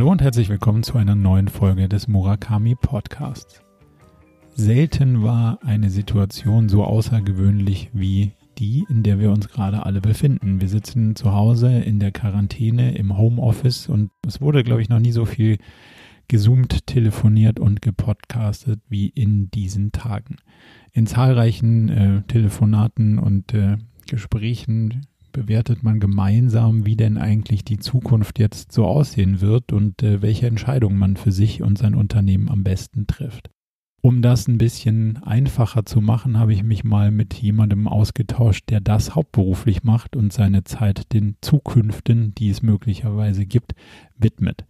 Hallo und herzlich willkommen zu einer neuen Folge des Murakami Podcasts. Selten war eine Situation so außergewöhnlich wie die, in der wir uns gerade alle befinden. Wir sitzen zu Hause in der Quarantäne im Homeoffice und es wurde, glaube ich, noch nie so viel gezoomt, telefoniert und gepodcastet wie in diesen Tagen. In zahlreichen äh, Telefonaten und äh, Gesprächen bewertet man gemeinsam, wie denn eigentlich die Zukunft jetzt so aussehen wird und äh, welche Entscheidungen man für sich und sein Unternehmen am besten trifft. Um das ein bisschen einfacher zu machen, habe ich mich mal mit jemandem ausgetauscht, der das hauptberuflich macht und seine Zeit den Zukünften, die es möglicherweise gibt, widmet.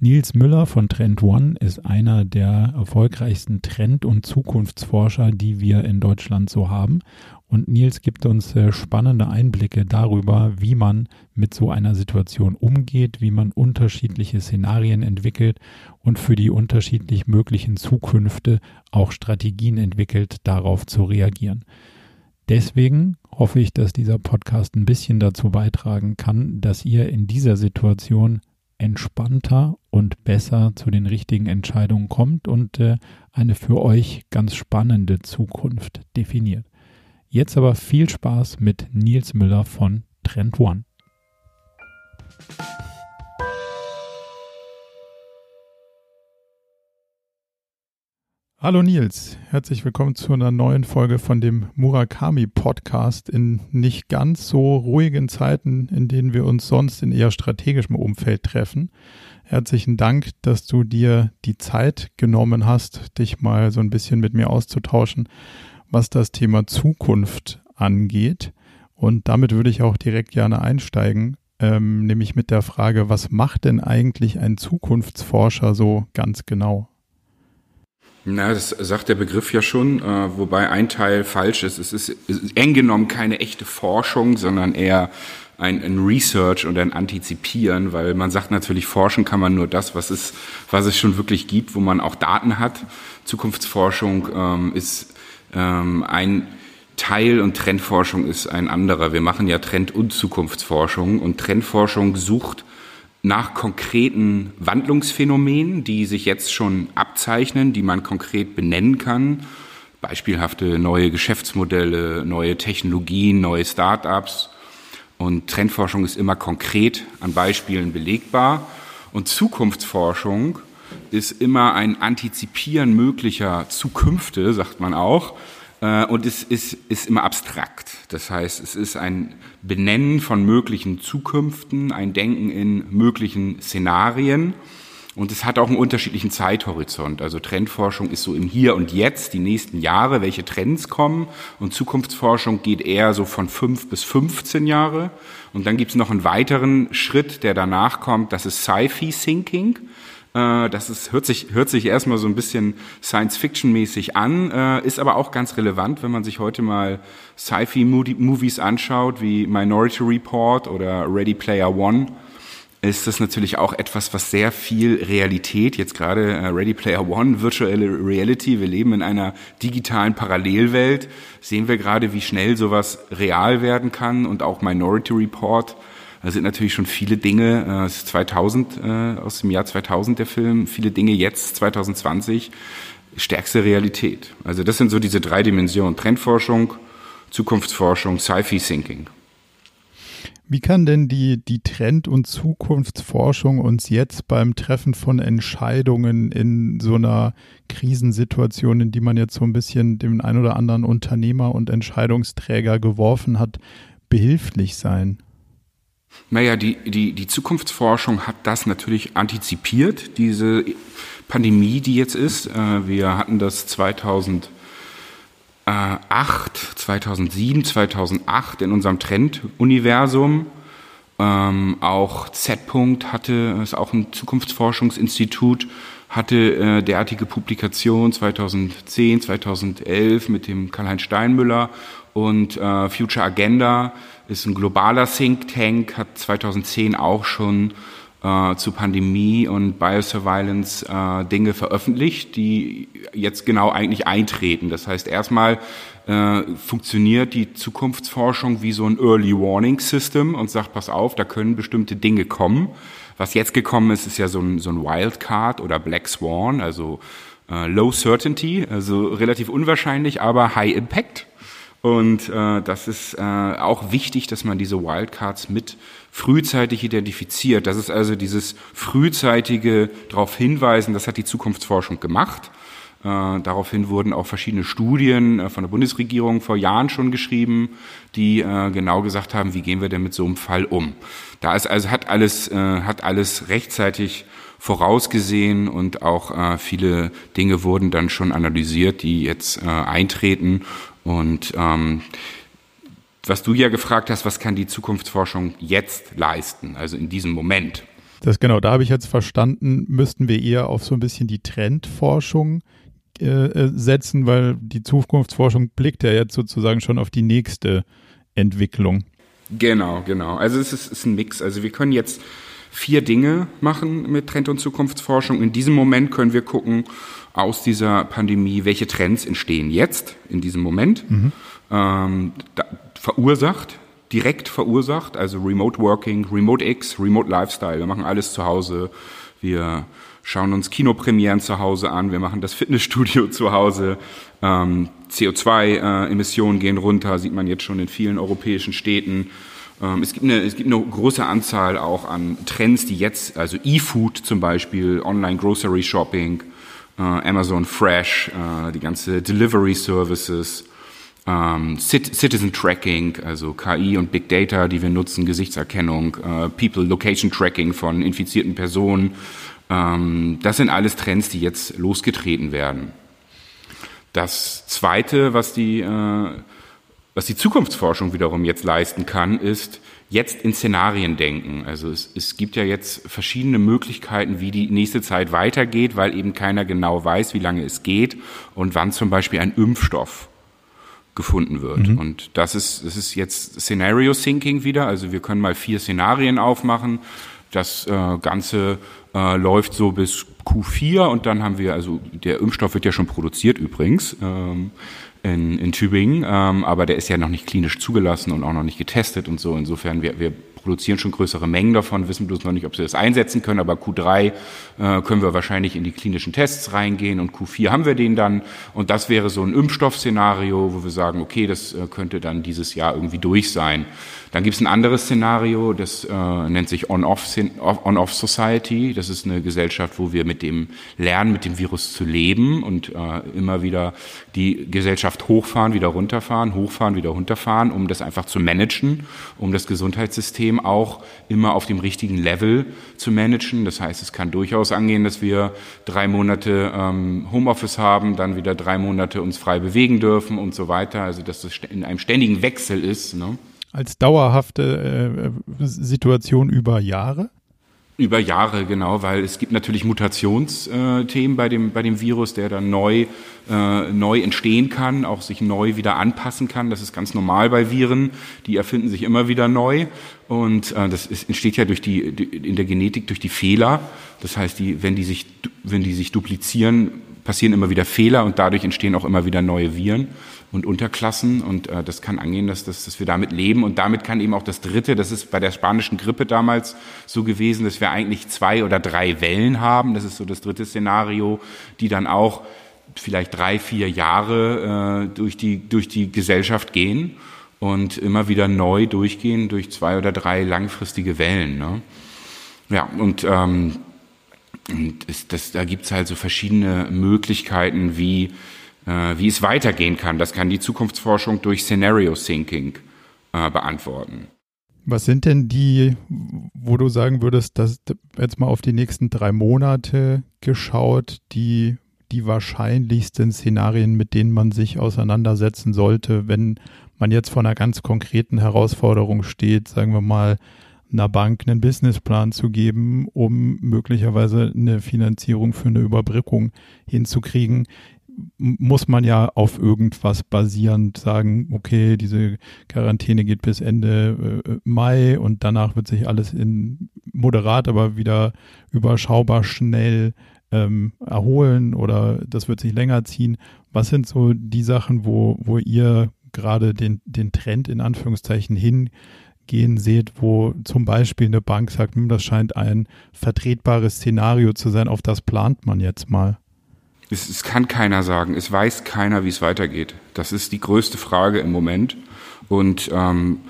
Nils Müller von Trend One ist einer der erfolgreichsten Trend- und Zukunftsforscher, die wir in Deutschland so haben. Und Nils gibt uns äh, spannende Einblicke darüber, wie man mit so einer Situation umgeht, wie man unterschiedliche Szenarien entwickelt und für die unterschiedlich möglichen Zukünfte auch Strategien entwickelt, darauf zu reagieren. Deswegen hoffe ich, dass dieser Podcast ein bisschen dazu beitragen kann, dass ihr in dieser Situation entspannter und besser zu den richtigen Entscheidungen kommt und äh, eine für euch ganz spannende Zukunft definiert. Jetzt aber viel Spaß mit Nils Müller von Trend One. Hallo Nils, herzlich willkommen zu einer neuen Folge von dem Murakami Podcast in nicht ganz so ruhigen Zeiten, in denen wir uns sonst in eher strategischem Umfeld treffen. Herzlichen Dank, dass du dir die Zeit genommen hast, dich mal so ein bisschen mit mir auszutauschen, was das Thema Zukunft angeht. Und damit würde ich auch direkt gerne einsteigen, ähm, nämlich mit der Frage, was macht denn eigentlich ein Zukunftsforscher so ganz genau? Na, das sagt der Begriff ja schon, äh, wobei ein Teil falsch ist. Es ist, ist eng genommen keine echte Forschung, sondern eher ein, ein Research und ein Antizipieren, weil man sagt natürlich, forschen kann man nur das, was es, was es schon wirklich gibt, wo man auch Daten hat. Zukunftsforschung ähm, ist ähm, ein Teil und Trendforschung ist ein anderer. Wir machen ja Trend- und Zukunftsforschung und Trendforschung sucht nach konkreten Wandlungsphänomenen, die sich jetzt schon abzeichnen, die man konkret benennen kann. Beispielhafte neue Geschäftsmodelle, neue Technologien, neue Start-ups. Und Trendforschung ist immer konkret an Beispielen belegbar. Und Zukunftsforschung ist immer ein Antizipieren möglicher Zukünfte, sagt man auch. Äh, und es ist, ist immer abstrakt. Das heißt, es ist ein Benennen von möglichen Zukünften, ein Denken in möglichen Szenarien. Und es hat auch einen unterschiedlichen Zeithorizont. Also Trendforschung ist so im Hier und Jetzt, die nächsten Jahre, welche Trends kommen. Und Zukunftsforschung geht eher so von fünf bis 15 Jahre. Und dann gibt es noch einen weiteren Schritt, der danach kommt. Das ist Sci-Fi-Thinking. Äh, das ist, hört, sich, hört sich erstmal so ein bisschen Science-Fiction-mäßig an, äh, ist aber auch ganz relevant, wenn man sich heute mal Sci-Fi-Movies anschaut, wie Minority Report oder Ready Player One ist das natürlich auch etwas, was sehr viel Realität, jetzt gerade äh, Ready Player One, Virtual Reality, wir leben in einer digitalen Parallelwelt, sehen wir gerade, wie schnell sowas real werden kann und auch Minority Report da sind natürlich schon viele Dinge, äh, es ist 2000, äh, aus dem Jahr 2000 der Film, viele Dinge jetzt, 2020, stärkste Realität. Also das sind so diese drei Dimensionen, Trendforschung, Zukunftsforschung, Sci-Fi-Thinking. Wie kann denn die, die Trend- und Zukunftsforschung uns jetzt beim Treffen von Entscheidungen in so einer Krisensituation, in die man jetzt so ein bisschen dem ein oder anderen Unternehmer und Entscheidungsträger geworfen hat, behilflich sein? Naja, die, die, die Zukunftsforschung hat das natürlich antizipiert, diese Pandemie, die jetzt ist. Äh, wir hatten das 2008, 2007, 2008 in unserem Trenduniversum. Ähm, auch Z-Punkt hatte, ist auch ein Zukunftsforschungsinstitut, hatte äh, derartige Publikation 2010, 2011 mit dem Karl-Heinz Steinmüller und äh, Future Agenda ist ein globaler Think Tank, hat 2010 auch schon äh, zu Pandemie und Biosurveillance äh, Dinge veröffentlicht, die jetzt genau eigentlich eintreten. Das heißt, erstmal äh, funktioniert die Zukunftsforschung wie so ein Early Warning System und sagt, pass auf, da können bestimmte Dinge kommen. Was jetzt gekommen ist, ist ja so ein, so ein Wildcard oder Black Swan, also äh, Low Certainty, also relativ unwahrscheinlich, aber High Impact. Und äh, das ist äh, auch wichtig, dass man diese Wildcards mit frühzeitig identifiziert. Das ist also dieses frühzeitige darauf hinweisen, das hat die Zukunftsforschung gemacht. Äh, daraufhin wurden auch verschiedene Studien äh, von der Bundesregierung vor Jahren schon geschrieben, die äh, genau gesagt haben, wie gehen wir denn mit so einem Fall um. Da ist also hat alles äh, hat alles rechtzeitig vorausgesehen und auch äh, viele Dinge wurden dann schon analysiert, die jetzt äh, eintreten und ähm, was du ja gefragt hast, was kann die Zukunftsforschung jetzt leisten, also in diesem Moment? Das genau, da habe ich jetzt verstanden, müssten wir eher auf so ein bisschen die Trendforschung äh, äh, setzen, weil die Zukunftsforschung blickt ja jetzt sozusagen schon auf die nächste Entwicklung. Genau, genau. Also es ist, ist ein Mix. Also wir können jetzt vier Dinge machen mit Trend- und Zukunftsforschung. In diesem Moment können wir gucken aus dieser Pandemie, welche Trends entstehen jetzt in diesem Moment. Mhm. Ähm, da, verursacht, direkt verursacht, also Remote Working, Remote X, Remote Lifestyle. Wir machen alles zu Hause. Wir schauen uns Kinopremieren zu Hause an. Wir machen das Fitnessstudio zu Hause. Ähm, CO2-Emissionen äh, gehen runter, sieht man jetzt schon in vielen europäischen Städten. Ähm, es, gibt eine, es gibt eine große Anzahl auch an Trends, die jetzt, also E-Food zum Beispiel, Online Grocery Shopping, äh, Amazon Fresh, äh, die ganze Delivery Services, ähm, Citizen Tracking, also KI und Big Data, die wir nutzen, Gesichtserkennung, äh, People Location Tracking von infizierten Personen. Ähm, das sind alles Trends, die jetzt losgetreten werden. Das Zweite, was die, was die Zukunftsforschung wiederum jetzt leisten kann, ist jetzt in Szenarien denken. Also es, es gibt ja jetzt verschiedene Möglichkeiten, wie die nächste Zeit weitergeht, weil eben keiner genau weiß, wie lange es geht und wann zum Beispiel ein Impfstoff gefunden wird. Mhm. Und das ist, das ist jetzt Scenario Thinking wieder. Also wir können mal vier Szenarien aufmachen. Das äh, Ganze äh, läuft so bis Q4 und dann haben wir, also der Impfstoff wird ja schon produziert übrigens ähm, in, in Tübingen, ähm, aber der ist ja noch nicht klinisch zugelassen und auch noch nicht getestet und so. Insofern, wir, wir produzieren schon größere Mengen davon, wissen bloß noch nicht, ob sie das einsetzen können, aber Q3 äh, können wir wahrscheinlich in die klinischen Tests reingehen und Q4 haben wir den dann und das wäre so ein Impfstoffszenario, wo wir sagen, okay, das äh, könnte dann dieses Jahr irgendwie durch sein. Dann gibt es ein anderes Szenario, das äh, nennt sich On-Off-Society. das ist eine Gesellschaft, wo wir mit dem lernen, mit dem Virus zu leben und äh, immer wieder die Gesellschaft hochfahren, wieder runterfahren, hochfahren, wieder runterfahren, um das einfach zu managen, um das Gesundheitssystem auch immer auf dem richtigen Level zu managen. Das heißt, es kann durchaus angehen, dass wir drei Monate ähm, Homeoffice haben, dann wieder drei Monate uns frei bewegen dürfen und so weiter. Also dass das in einem ständigen Wechsel ist. Ne? Als dauerhafte äh, Situation über Jahre? Über Jahre, genau, weil es gibt natürlich Mutationsthemen bei dem, bei dem Virus, der dann neu, äh, neu entstehen kann, auch sich neu wieder anpassen kann. Das ist ganz normal bei Viren. Die erfinden sich immer wieder neu. Und äh, das ist, entsteht ja durch die, in der Genetik durch die Fehler. Das heißt, die, wenn, die sich, wenn die sich duplizieren, passieren immer wieder Fehler und dadurch entstehen auch immer wieder neue Viren und Unterklassen und äh, das kann angehen, dass, dass, dass wir damit leben und damit kann eben auch das Dritte, das ist bei der spanischen Grippe damals so gewesen, dass wir eigentlich zwei oder drei Wellen haben, das ist so das dritte Szenario, die dann auch vielleicht drei, vier Jahre äh, durch, die, durch die Gesellschaft gehen und immer wieder neu durchgehen durch zwei oder drei langfristige Wellen. Ne? Ja, und, ähm, und ist das, da gibt's halt so verschiedene Möglichkeiten, wie wie es weitergehen kann. Das kann die Zukunftsforschung durch Scenario Thinking äh, beantworten. Was sind denn die, wo du sagen würdest, dass jetzt mal auf die nächsten drei Monate geschaut, die die wahrscheinlichsten Szenarien, mit denen man sich auseinandersetzen sollte, wenn man jetzt vor einer ganz konkreten Herausforderung steht, sagen wir mal, einer Bank einen Businessplan zu geben, um möglicherweise eine Finanzierung für eine Überbrückung hinzukriegen muss man ja auf irgendwas basierend sagen, okay, diese Quarantäne geht bis Ende äh, Mai und danach wird sich alles in moderat, aber wieder überschaubar schnell ähm, erholen oder das wird sich länger ziehen. Was sind so die Sachen, wo, wo ihr gerade den, den Trend in Anführungszeichen hingehen seht, wo zum Beispiel eine Bank sagt, hm, das scheint ein vertretbares Szenario zu sein, auf das plant man jetzt mal? Es, es kann keiner sagen. Es weiß keiner, wie es weitergeht. Das ist die größte Frage im Moment. Und ähm,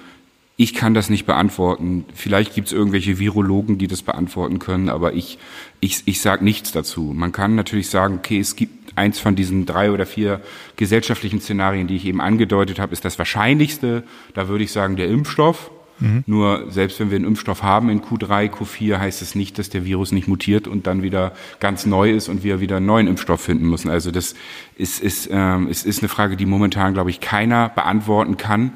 ich kann das nicht beantworten. Vielleicht gibt es irgendwelche Virologen, die das beantworten können, aber ich, ich, ich sage nichts dazu. Man kann natürlich sagen, okay, es gibt eins von diesen drei oder vier gesellschaftlichen Szenarien, die ich eben angedeutet habe, ist das wahrscheinlichste. Da würde ich sagen, der Impfstoff. Mhm. Nur selbst wenn wir einen Impfstoff haben in Q3, Q4, heißt es nicht, dass der Virus nicht mutiert und dann wieder ganz neu ist und wir wieder einen neuen Impfstoff finden müssen. Also das ist, ist, ähm, ist, ist eine Frage, die momentan, glaube ich, keiner beantworten kann.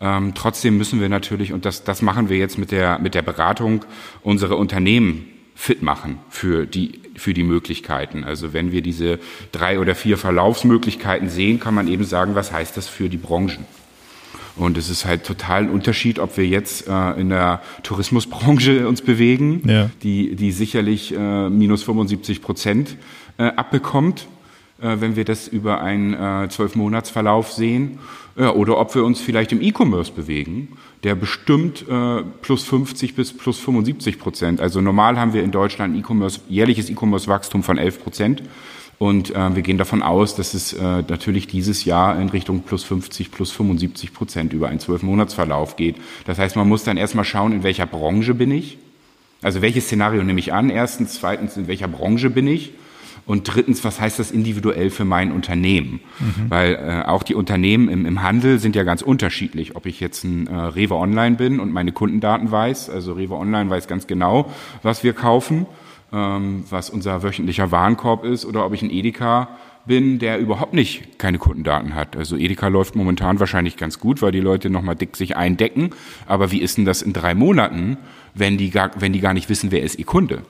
Ähm, trotzdem müssen wir natürlich, und das, das machen wir jetzt mit der, mit der Beratung, unsere Unternehmen fit machen für die, für die Möglichkeiten. Also wenn wir diese drei oder vier Verlaufsmöglichkeiten sehen, kann man eben sagen, was heißt das für die Branchen? Und es ist halt total ein Unterschied, ob wir jetzt äh, in der Tourismusbranche uns bewegen, ja. die, die sicherlich äh, minus 75 Prozent äh, abbekommt, äh, wenn wir das über einen äh, Zwölf-Monats-Verlauf sehen, ja, oder ob wir uns vielleicht im E-Commerce bewegen, der bestimmt äh, plus 50 bis plus 75 Prozent. Also normal haben wir in Deutschland E-Commerce, jährliches E-Commerce-Wachstum von 11 Prozent. Und äh, wir gehen davon aus, dass es äh, natürlich dieses Jahr in Richtung plus 50, plus 75 Prozent über einen Zwölfmonatsverlauf geht. Das heißt, man muss dann erstmal schauen, in welcher Branche bin ich. Also welches Szenario nehme ich an? Erstens, zweitens, in welcher Branche bin ich? Und drittens, was heißt das individuell für mein Unternehmen? Mhm. Weil äh, auch die Unternehmen im, im Handel sind ja ganz unterschiedlich. Ob ich jetzt ein äh, Rewe Online bin und meine Kundendaten weiß, also Rewe Online weiß ganz genau, was wir kaufen, was unser wöchentlicher Warenkorb ist, oder ob ich ein Edeka bin, der überhaupt nicht keine Kundendaten hat. Also Edeka läuft momentan wahrscheinlich ganz gut, weil die Leute nochmal dick sich eindecken. Aber wie ist denn das in drei Monaten, wenn die gar, wenn die gar nicht wissen, wer ist ihr Kunde?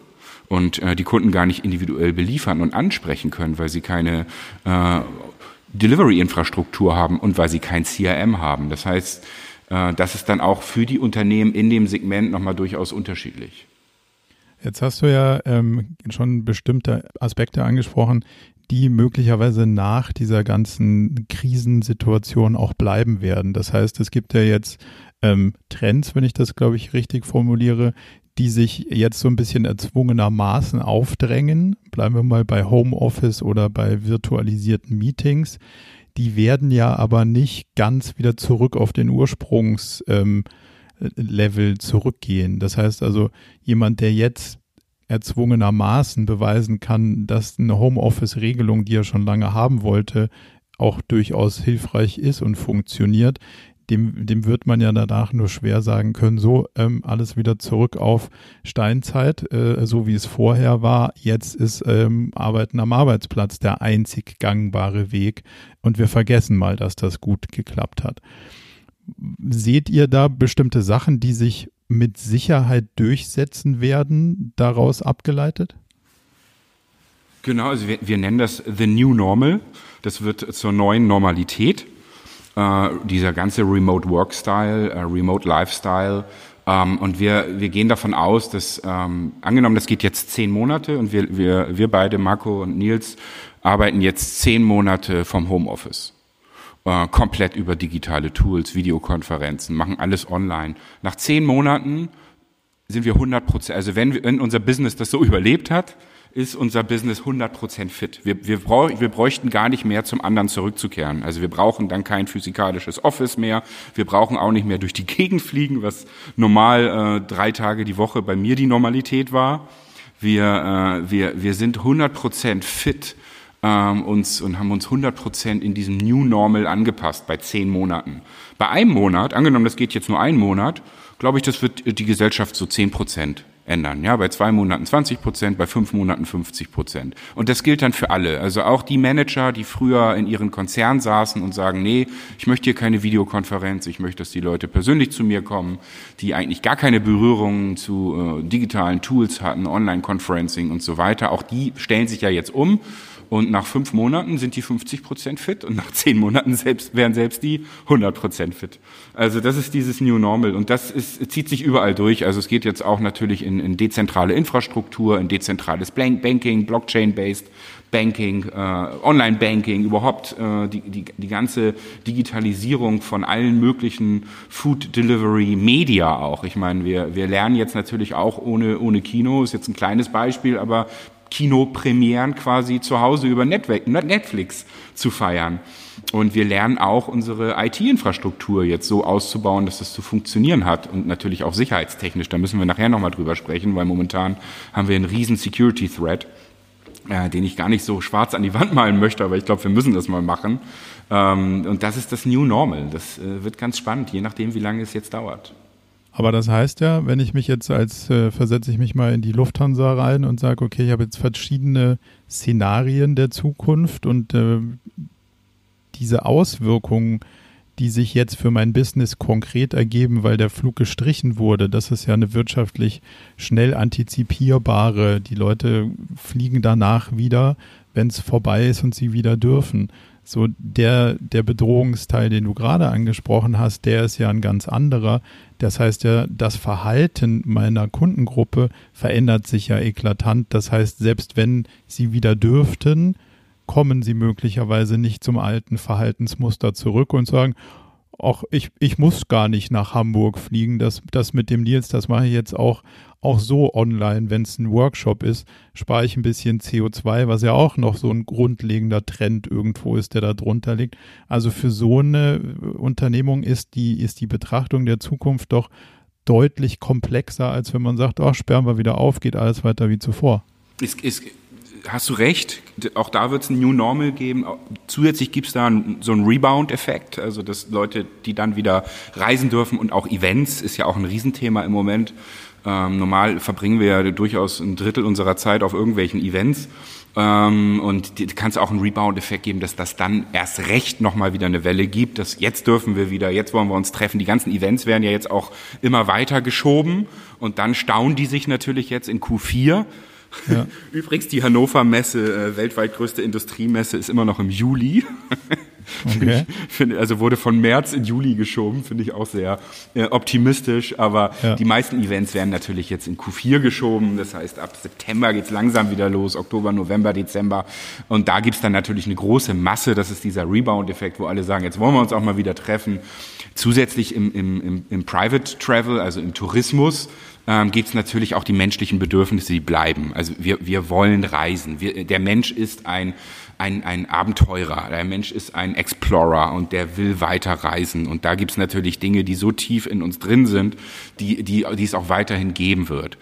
und äh, die Kunden gar nicht individuell beliefern und ansprechen können, weil sie keine äh, Delivery-Infrastruktur haben und weil sie kein CRM haben. Das heißt, äh, das ist dann auch für die Unternehmen in dem Segment nochmal durchaus unterschiedlich. Jetzt hast du ja ähm, schon bestimmte Aspekte angesprochen, die möglicherweise nach dieser ganzen Krisensituation auch bleiben werden. Das heißt, es gibt ja jetzt ähm, Trends, wenn ich das, glaube ich, richtig formuliere, die sich jetzt so ein bisschen erzwungenermaßen aufdrängen. Bleiben wir mal bei Homeoffice oder bei virtualisierten Meetings. Die werden ja aber nicht ganz wieder zurück auf den Ursprungslevel ähm, zurückgehen. Das heißt also, jemand, der jetzt erzwungenermaßen beweisen kann, dass eine Homeoffice-Regelung, die er schon lange haben wollte, auch durchaus hilfreich ist und funktioniert, dem, dem wird man ja danach nur schwer sagen können, so ähm, alles wieder zurück auf Steinzeit, äh, so wie es vorher war. Jetzt ist ähm, Arbeiten am Arbeitsplatz der einzig gangbare Weg und wir vergessen mal, dass das gut geklappt hat. Seht ihr da bestimmte Sachen, die sich mit Sicherheit durchsetzen werden, daraus abgeleitet? Genau, also wir, wir nennen das The New Normal. Das wird zur neuen Normalität äh, dieser ganze Remote Work Style, äh, Remote Lifestyle. Ähm, und wir, wir gehen davon aus, dass, ähm, angenommen, das geht jetzt zehn Monate und wir, wir, wir beide, Marco und Nils, arbeiten jetzt zehn Monate vom Homeoffice. Äh, komplett über digitale Tools, Videokonferenzen, machen alles online. Nach zehn Monaten sind wir 100 Prozent, also wenn, wenn unser Business das so überlebt hat, ist unser Business 100% fit. Wir, wir, brauch, wir bräuchten gar nicht mehr zum anderen zurückzukehren. Also wir brauchen dann kein physikalisches Office mehr. Wir brauchen auch nicht mehr durch die Gegend fliegen, was normal äh, drei Tage die Woche bei mir die Normalität war. Wir, äh, wir, wir sind 100% fit ähm, uns, und haben uns 100% in diesem New Normal angepasst bei zehn Monaten. Bei einem Monat, angenommen, das geht jetzt nur einen Monat, glaube ich, das wird die Gesellschaft so 10% ändern. Ja, bei zwei Monaten 20 Prozent, bei fünf Monaten 50 Prozent. Und das gilt dann für alle. Also auch die Manager, die früher in ihren Konzernen saßen und sagen, nee, ich möchte hier keine Videokonferenz, ich möchte, dass die Leute persönlich zu mir kommen, die eigentlich gar keine Berührungen zu äh, digitalen Tools hatten, Online-Conferencing und so weiter. Auch die stellen sich ja jetzt um Und nach fünf Monaten sind die 50 Prozent fit und nach zehn Monaten selbst, wären selbst die 100 Prozent fit. Also das ist dieses New Normal und das ist, zieht sich überall durch. Also es geht jetzt auch natürlich in, in dezentrale Infrastruktur, in dezentrales Banking, Blockchain-based Banking, äh, Online-Banking, überhaupt äh, die, die, die ganze Digitalisierung von allen möglichen Food Delivery Media auch. Ich meine, wir, wir lernen jetzt natürlich auch ohne, ohne Kino, ist jetzt ein kleines Beispiel, aber Kinopremieren quasi zu Hause über Netflix zu feiern. Und wir lernen auch unsere IT-Infrastruktur jetzt so auszubauen, dass das zu funktionieren hat und natürlich auch sicherheitstechnisch. Da müssen wir nachher nochmal drüber sprechen, weil momentan haben wir einen riesen Security-Threat äh, den ich gar nicht so schwarz an die Wand malen möchte, aber ich glaube, wir müssen das mal machen. Ähm, und das ist das New Normal. Das äh, wird ganz spannend, je nachdem, wie lange es jetzt dauert. Aber das heißt ja, wenn ich mich jetzt als, äh, versetze ich mich mal in die Lufthansa rein und sage, okay, ich habe jetzt verschiedene Szenarien der Zukunft und äh, diese Auswirkungen die sich jetzt für mein Business konkret ergeben, weil der Flug gestrichen wurde. Das ist ja eine wirtschaftlich schnell antizipierbare. Die Leute fliegen danach wieder, wenn es vorbei ist und sie wieder dürfen. So der, der Bedrohungsteil, den du gerade angesprochen hast, der ist ja ein ganz anderer. Das heißt ja, das Verhalten meiner Kundengruppe verändert sich ja eklatant. Das heißt, selbst wenn sie wieder dürften, kommen sie möglicherweise nicht zum alten Verhaltensmuster zurück und sagen, auch ich, ich muss gar nicht nach Hamburg fliegen. Das, das mit dem Nils, das mache ich jetzt auch, auch so online, wenn es ein Workshop ist, spare ich ein bisschen CO2, was ja auch noch so ein grundlegender Trend irgendwo ist, der da drunter liegt. Also für so eine Unternehmung ist die, ist die Betrachtung der Zukunft doch deutlich komplexer, als wenn man sagt, oh, sperren wir wieder auf, geht alles weiter wie zuvor. Es, es, hast du recht, auch da wird es ein New Normal geben. Zusätzlich gibt es da so einen Rebound-Effekt, also dass Leute, die dann wieder reisen dürfen und auch Events ist ja auch ein Riesenthema im Moment. Ähm, normal verbringen wir ja durchaus ein Drittel unserer Zeit auf irgendwelchen Events. Ähm, und kann es auch einen Rebound-Effekt geben, dass das dann erst recht nochmal wieder eine Welle gibt, dass jetzt dürfen wir wieder, jetzt wollen wir uns treffen. Die ganzen Events werden ja jetzt auch immer weiter geschoben und dann staunen die sich natürlich jetzt in Q4 ja. Übrigens, die Hannover Messe, äh, weltweit größte Industriemesse, ist immer noch im Juli. Okay. Find, also wurde von März in Juli geschoben, finde ich auch sehr äh, optimistisch. Aber ja. die meisten Events werden natürlich jetzt in Q4 geschoben. Das heißt, ab September geht's langsam wieder los, Oktober, November, Dezember. Und da gibt's dann natürlich eine große Masse. Das ist dieser Rebound-Effekt, wo alle sagen, jetzt wollen wir uns auch mal wieder treffen. Zusätzlich im, im, im, im Private Travel, also im Tourismus, ähm, gibt es natürlich auch die menschlichen Bedürfnisse, die bleiben. Also wir, wir wollen reisen. Wir, der Mensch ist ein, ein, ein Abenteurer, der Mensch ist ein Explorer und der will weiter reisen. Und da gibt es natürlich Dinge, die so tief in uns drin sind, die, die, die es auch weiterhin geben wird.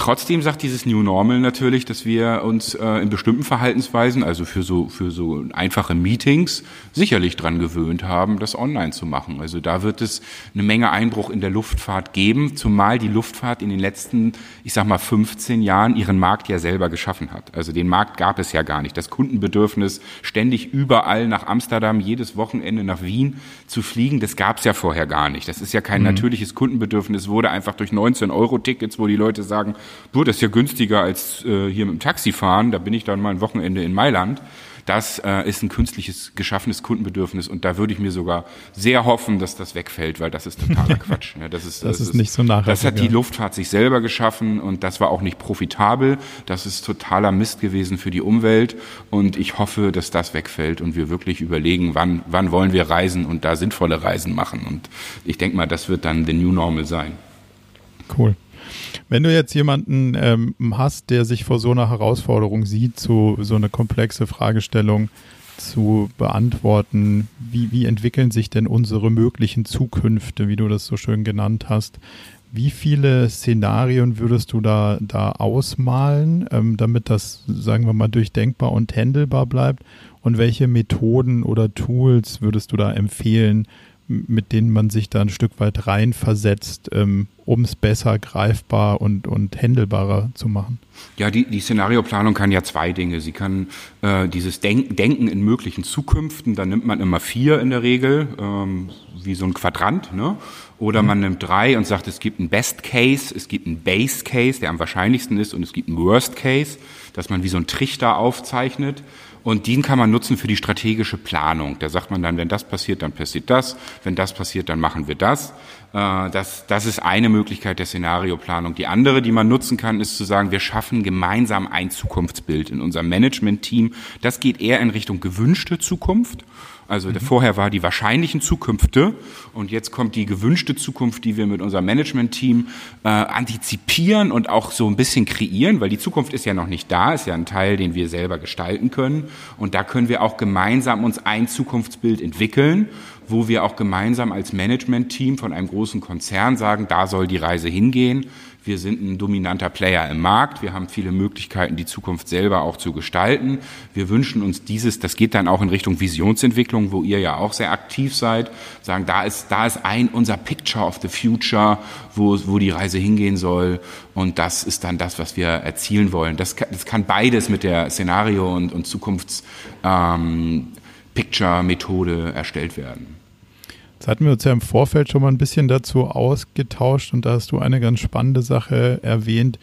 Trotzdem sagt dieses New Normal natürlich, dass wir uns äh, in bestimmten Verhaltensweisen, also für so, für so einfache Meetings, sicherlich dran gewöhnt haben, das online zu machen. Also da wird es eine Menge Einbruch in der Luftfahrt geben, zumal die Luftfahrt in den letzten, ich sag mal, 15 Jahren ihren Markt ja selber geschaffen hat. Also den Markt gab es ja gar nicht. Das Kundenbedürfnis, ständig überall nach Amsterdam, jedes Wochenende nach Wien zu fliegen, das gab es ja vorher gar nicht. Das ist ja kein mhm. natürliches Kundenbedürfnis, wurde einfach durch 19 Euro Tickets, wo die Leute sagen, du, das ist ja günstiger als äh, hier mit dem Taxi fahren, da bin ich dann mal ein Wochenende in Mailand. Das äh, ist ein künstliches, geschaffenes Kundenbedürfnis und da würde ich mir sogar sehr hoffen, dass das wegfällt, weil das ist totaler Quatsch. Ja, das ist, das, das ist, ist nicht so nachhaltig. Das hat die Luftfahrt sich selber geschaffen und das war auch nicht profitabel. Das ist totaler Mist gewesen für die Umwelt und ich hoffe, dass das wegfällt und wir wirklich überlegen, wann, wann wollen wir reisen und da sinnvolle Reisen machen. Und ich denke mal, das wird dann the new normal sein. Cool. Wenn du jetzt jemanden ähm, hast, der sich vor so einer Herausforderung sieht, so, so eine komplexe Fragestellung zu beantworten, wie, wie entwickeln sich denn unsere möglichen Zukünfte, wie du das so schön genannt hast? Wie viele Szenarien würdest du da, da ausmalen, ähm, damit das, sagen wir mal, durchdenkbar und handelbar bleibt? Und welche Methoden oder Tools würdest du da empfehlen, mit denen man sich da ein Stück weit reinversetzt, ähm, um es besser greifbar und, und händelbarer zu machen? Ja, die, die Szenarioplanung kann ja zwei Dinge. Sie kann äh, dieses Denk Denken in möglichen Zukünften, da nimmt man immer vier in der Regel, ähm, wie so ein Quadrant, ne? Oder man nimmt drei und sagt, es gibt einen Best Case, es gibt einen Base Case, der am wahrscheinlichsten ist, und es gibt einen Worst Case, dass man wie so einen Trichter aufzeichnet. Und den kann man nutzen für die strategische Planung. Da sagt man dann, wenn das passiert, dann passiert das. Wenn das passiert, dann machen wir das. Äh, das, das ist eine Möglichkeit der Szenarioplanung. Die andere, die man nutzen kann, ist zu sagen, wir schaffen gemeinsam ein Zukunftsbild in unserem Management-Team. Das geht eher in Richtung gewünschte Zukunft. Also mhm. vorher war die wahrscheinlichen Zukünfte und jetzt kommt die gewünschte Zukunft, die wir mit unserem Management-Team äh, antizipieren und auch so ein bisschen kreieren, weil die Zukunft ist ja noch nicht da, ist ja ein Teil, den wir selber gestalten können. Und da können wir auch gemeinsam uns ein Zukunftsbild entwickeln wo wir auch gemeinsam als Management-Team von einem großen Konzern sagen, da soll die Reise hingehen. Wir sind ein dominanter Player im Markt. Wir haben viele Möglichkeiten, die Zukunft selber auch zu gestalten. Wir wünschen uns dieses, das geht dann auch in Richtung Visionsentwicklung, wo ihr ja auch sehr aktiv seid, sagen, da ist, da ist ein unser Picture of the Future, wo, wo die Reise hingehen soll. Und das ist dann das, was wir erzielen wollen. Das kann, das kann beides mit der Szenario- und, und Zukunfts, ähm, Picture-Methode erstellt werden. Jetzt hatten wir uns ja im Vorfeld schon mal ein bisschen dazu ausgetauscht und da hast du eine ganz spannende Sache erwähnt,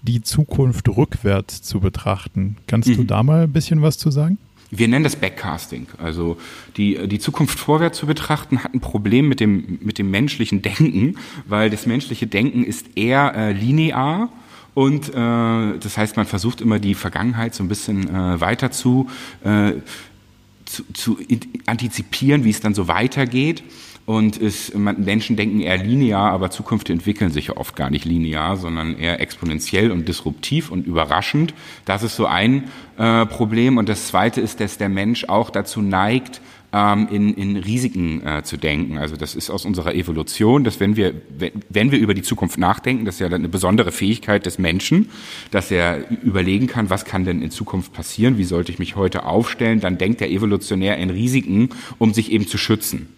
die Zukunft rückwärts zu betrachten. Kannst mhm. du da mal ein bisschen was zu sagen? Wir nennen das Backcasting. Also die, die Zukunft vorwärts zu betrachten hat ein Problem mit dem, mit dem menschlichen Denken, weil das menschliche Denken ist eher äh, linear. Und äh, das heißt, man versucht immer die Vergangenheit so ein bisschen äh, weiter zu äh, zu, zu antizipieren, wie es dann so weitergeht. Und es, Menschen denken eher linear, aber Zukünfte entwickeln sich ja oft gar nicht linear, sondern eher exponentiell und disruptiv und überraschend. Das ist so ein äh, Problem. Und das Zweite ist, dass der Mensch auch dazu neigt, ähm, in, in Risiken äh, zu denken. Also das ist aus unserer Evolution, dass wenn wir, wenn, wenn wir über die Zukunft nachdenken, das ist ja eine besondere Fähigkeit des Menschen, dass er überlegen kann, was kann denn in Zukunft passieren, wie sollte ich mich heute aufstellen, dann denkt er evolutionär in Risiken, um sich eben zu schützen.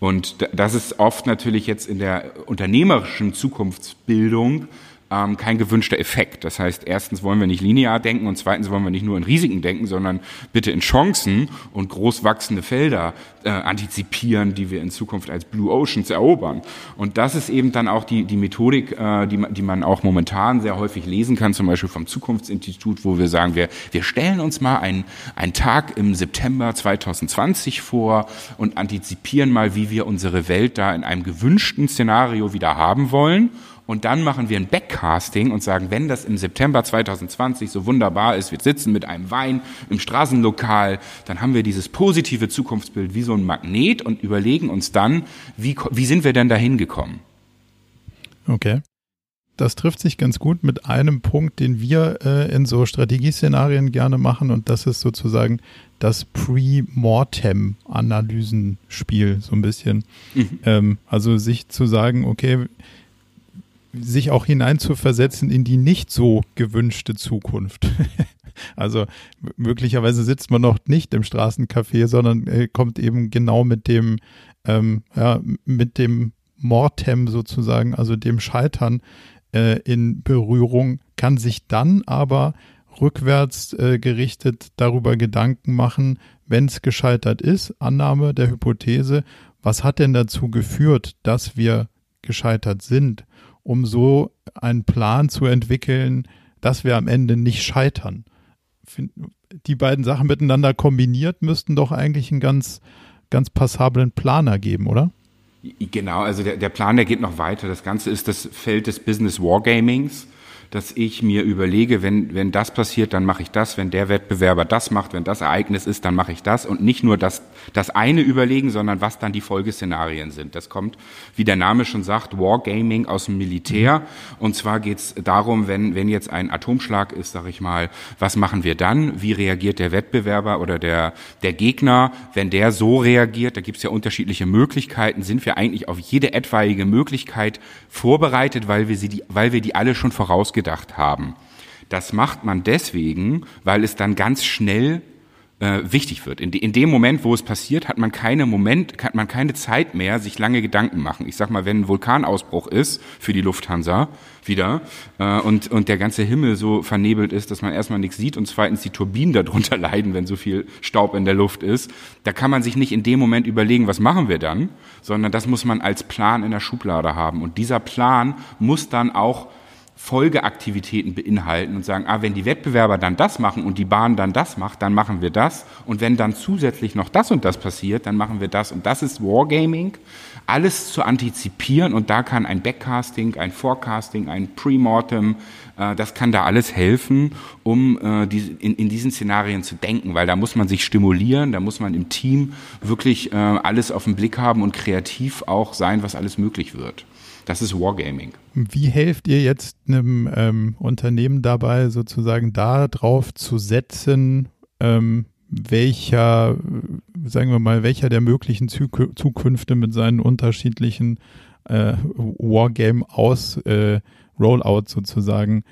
Und das ist oft natürlich jetzt in der unternehmerischen Zukunftsbildung ähm, kein gewünschter Effekt. Das heißt, erstens wollen wir nicht linear denken und zweitens wollen wir nicht nur in Risiken denken, sondern bitte in Chancen und groß wachsende Felder äh, antizipieren, die wir in Zukunft als Blue Oceans erobern. Und das ist eben dann auch die, die Methodik, äh, die, die man auch momentan sehr häufig lesen kann, zum Beispiel vom Zukunftsinstitut, wo wir sagen, wir, wir stellen uns mal einen, einen Tag im September 2020 vor und antizipieren mal, wie wir unsere Welt da in einem gewünschten Szenario wieder haben wollen und dann machen wir ein Backcasting und sagen, wenn das im September 2020 so wunderbar ist, wir sitzen mit einem Wein im Straßenlokal, dann haben wir dieses positive Zukunftsbild wie so ein Magnet und überlegen uns dann, wie, wie sind wir denn dahin gekommen? Okay. Das trifft sich ganz gut mit einem Punkt, den wir äh, in so Strategieszenarien gerne machen und das ist sozusagen das Pre-Mortem-Analysenspiel so ein bisschen. Mhm. Ähm, also sich zu sagen, okay, sich auch hineinzuversetzen in die nicht so gewünschte Zukunft. also möglicherweise sitzt man noch nicht im Straßencafé, sondern äh, kommt eben genau mit dem, ähm, ja, mit dem Mortem sozusagen, also dem Scheitern äh, in Berührung, kann sich dann aber rückwärts äh, gerichtet darüber Gedanken machen, wenn es gescheitert ist, Annahme der Hypothese, was hat denn dazu geführt, dass wir gescheitert sind? Um so einen Plan zu entwickeln, dass wir am Ende nicht scheitern. Die beiden Sachen miteinander kombiniert müssten doch eigentlich einen ganz, ganz passablen Plan ergeben, oder? Genau, also der, der Plan, der geht noch weiter. Das Ganze ist das Feld des Business Wargamings dass ich mir überlege, wenn, wenn das passiert, dann mache ich das, wenn der Wettbewerber das macht, wenn das Ereignis ist, dann mache ich das und nicht nur das, das eine überlegen, sondern was dann die Folgeszenarien sind. Das kommt, wie der Name schon sagt, Wargaming aus dem Militär. Und zwar geht es darum, wenn, wenn jetzt ein Atomschlag ist, sage ich mal, was machen wir dann? Wie reagiert der Wettbewerber oder der, der Gegner? Wenn der so reagiert, da gibt es ja unterschiedliche Möglichkeiten, sind wir eigentlich auf jede etwaige Möglichkeit vorbereitet, weil wir, sie, weil wir die alle schon vorausgesetzt ausgedacht haben. Das macht man deswegen, weil es dann ganz schnell äh, wichtig wird. In, in dem Moment, wo es passiert, hat man keine Moment, hat man keine Zeit mehr, sich lange Gedanken machen. Ich sag mal, wenn ein Vulkanausbruch ist für die Lufthansa wieder äh, und und der ganze Himmel so vernebelt ist, dass man erstmal nichts sieht und zweitens die Turbinen darunter leiden, wenn so viel Staub in der Luft ist, da kann man sich nicht in dem Moment überlegen, was machen wir dann, sondern das muss man als Plan in der Schublade haben und dieser Plan muss dann auch Folgeaktivitäten beinhalten und sagen, ah, wenn die Wettbewerber dann das machen und die Bahn dann das macht, dann machen wir das. Und wenn dann zusätzlich noch das und das passiert, dann machen wir das. Und das ist Wargaming, alles zu antizipieren. Und da kann ein Backcasting, ein Forecasting, ein Premortem, äh, das kann da alles helfen, um äh, die, in, in diesen Szenarien zu denken, weil da muss man sich stimulieren, da muss man im Team wirklich äh, alles auf den Blick haben und kreativ auch sein, was alles möglich wird. Das ist Wargaming. Wie helft ihr jetzt einem ähm, Unternehmen dabei, sozusagen darauf zu setzen, ähm, welcher, sagen wir mal, welcher der möglichen Zuk Zukünfte mit seinen unterschiedlichen äh, Wargame aus äh, sozusagen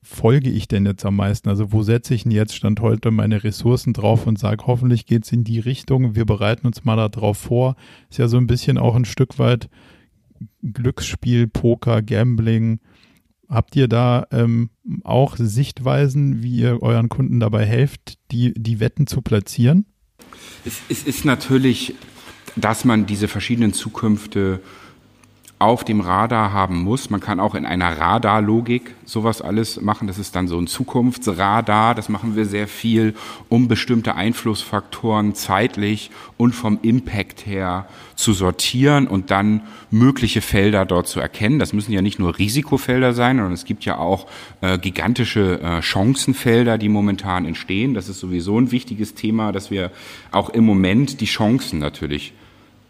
folge ich denn jetzt am meisten? Also wo setze ich denn jetzt Stand heute meine Ressourcen drauf und sage, hoffentlich geht es in die Richtung, wir bereiten uns mal darauf vor. Ist ja so ein bisschen auch ein Stück weit Glücksspiel, Poker, Gambling. Habt ihr da ähm, auch Sichtweisen, wie ihr euren Kunden dabei helft, die, die Wetten zu platzieren? Es, es ist natürlich, dass man diese verschiedenen Zukünfte auf dem Radar haben muss. Man kann auch in einer Radarlogik sowas alles machen. Das ist dann so ein Zukunftsradar. Das machen wir sehr viel, um bestimmte Einflussfaktoren zeitlich und vom Impact her zu sortieren und dann mögliche Felder dort zu erkennen. Das müssen ja nicht nur Risikofelder sein, sondern es gibt ja auch äh, gigantische äh, Chancenfelder, die momentan entstehen. Das ist sowieso ein wichtiges Thema, dass wir auch im Moment die Chancen natürlich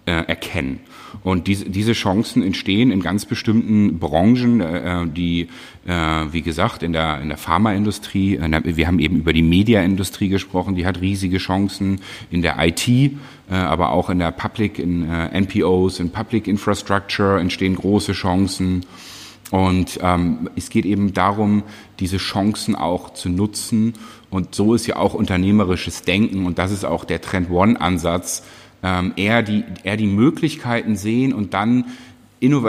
äh, erkennen. Und diese, Chancen entstehen in ganz bestimmten Branchen, äh, die, äh, wie gesagt, in der, in der Pharmaindustrie, äh, wir haben eben über die Mediaindustrie gesprochen, die hat riesige Chancen in der IT, aber auch in der Public, in NPOs, in Public Infrastructure entstehen große Chancen. Und ähm, es geht eben darum, diese Chancen auch zu nutzen. Und so ist ja auch unternehmerisches Denken. Und das ist auch der Trend One-Ansatz, ähm, eher, die, eher die Möglichkeiten sehen und dann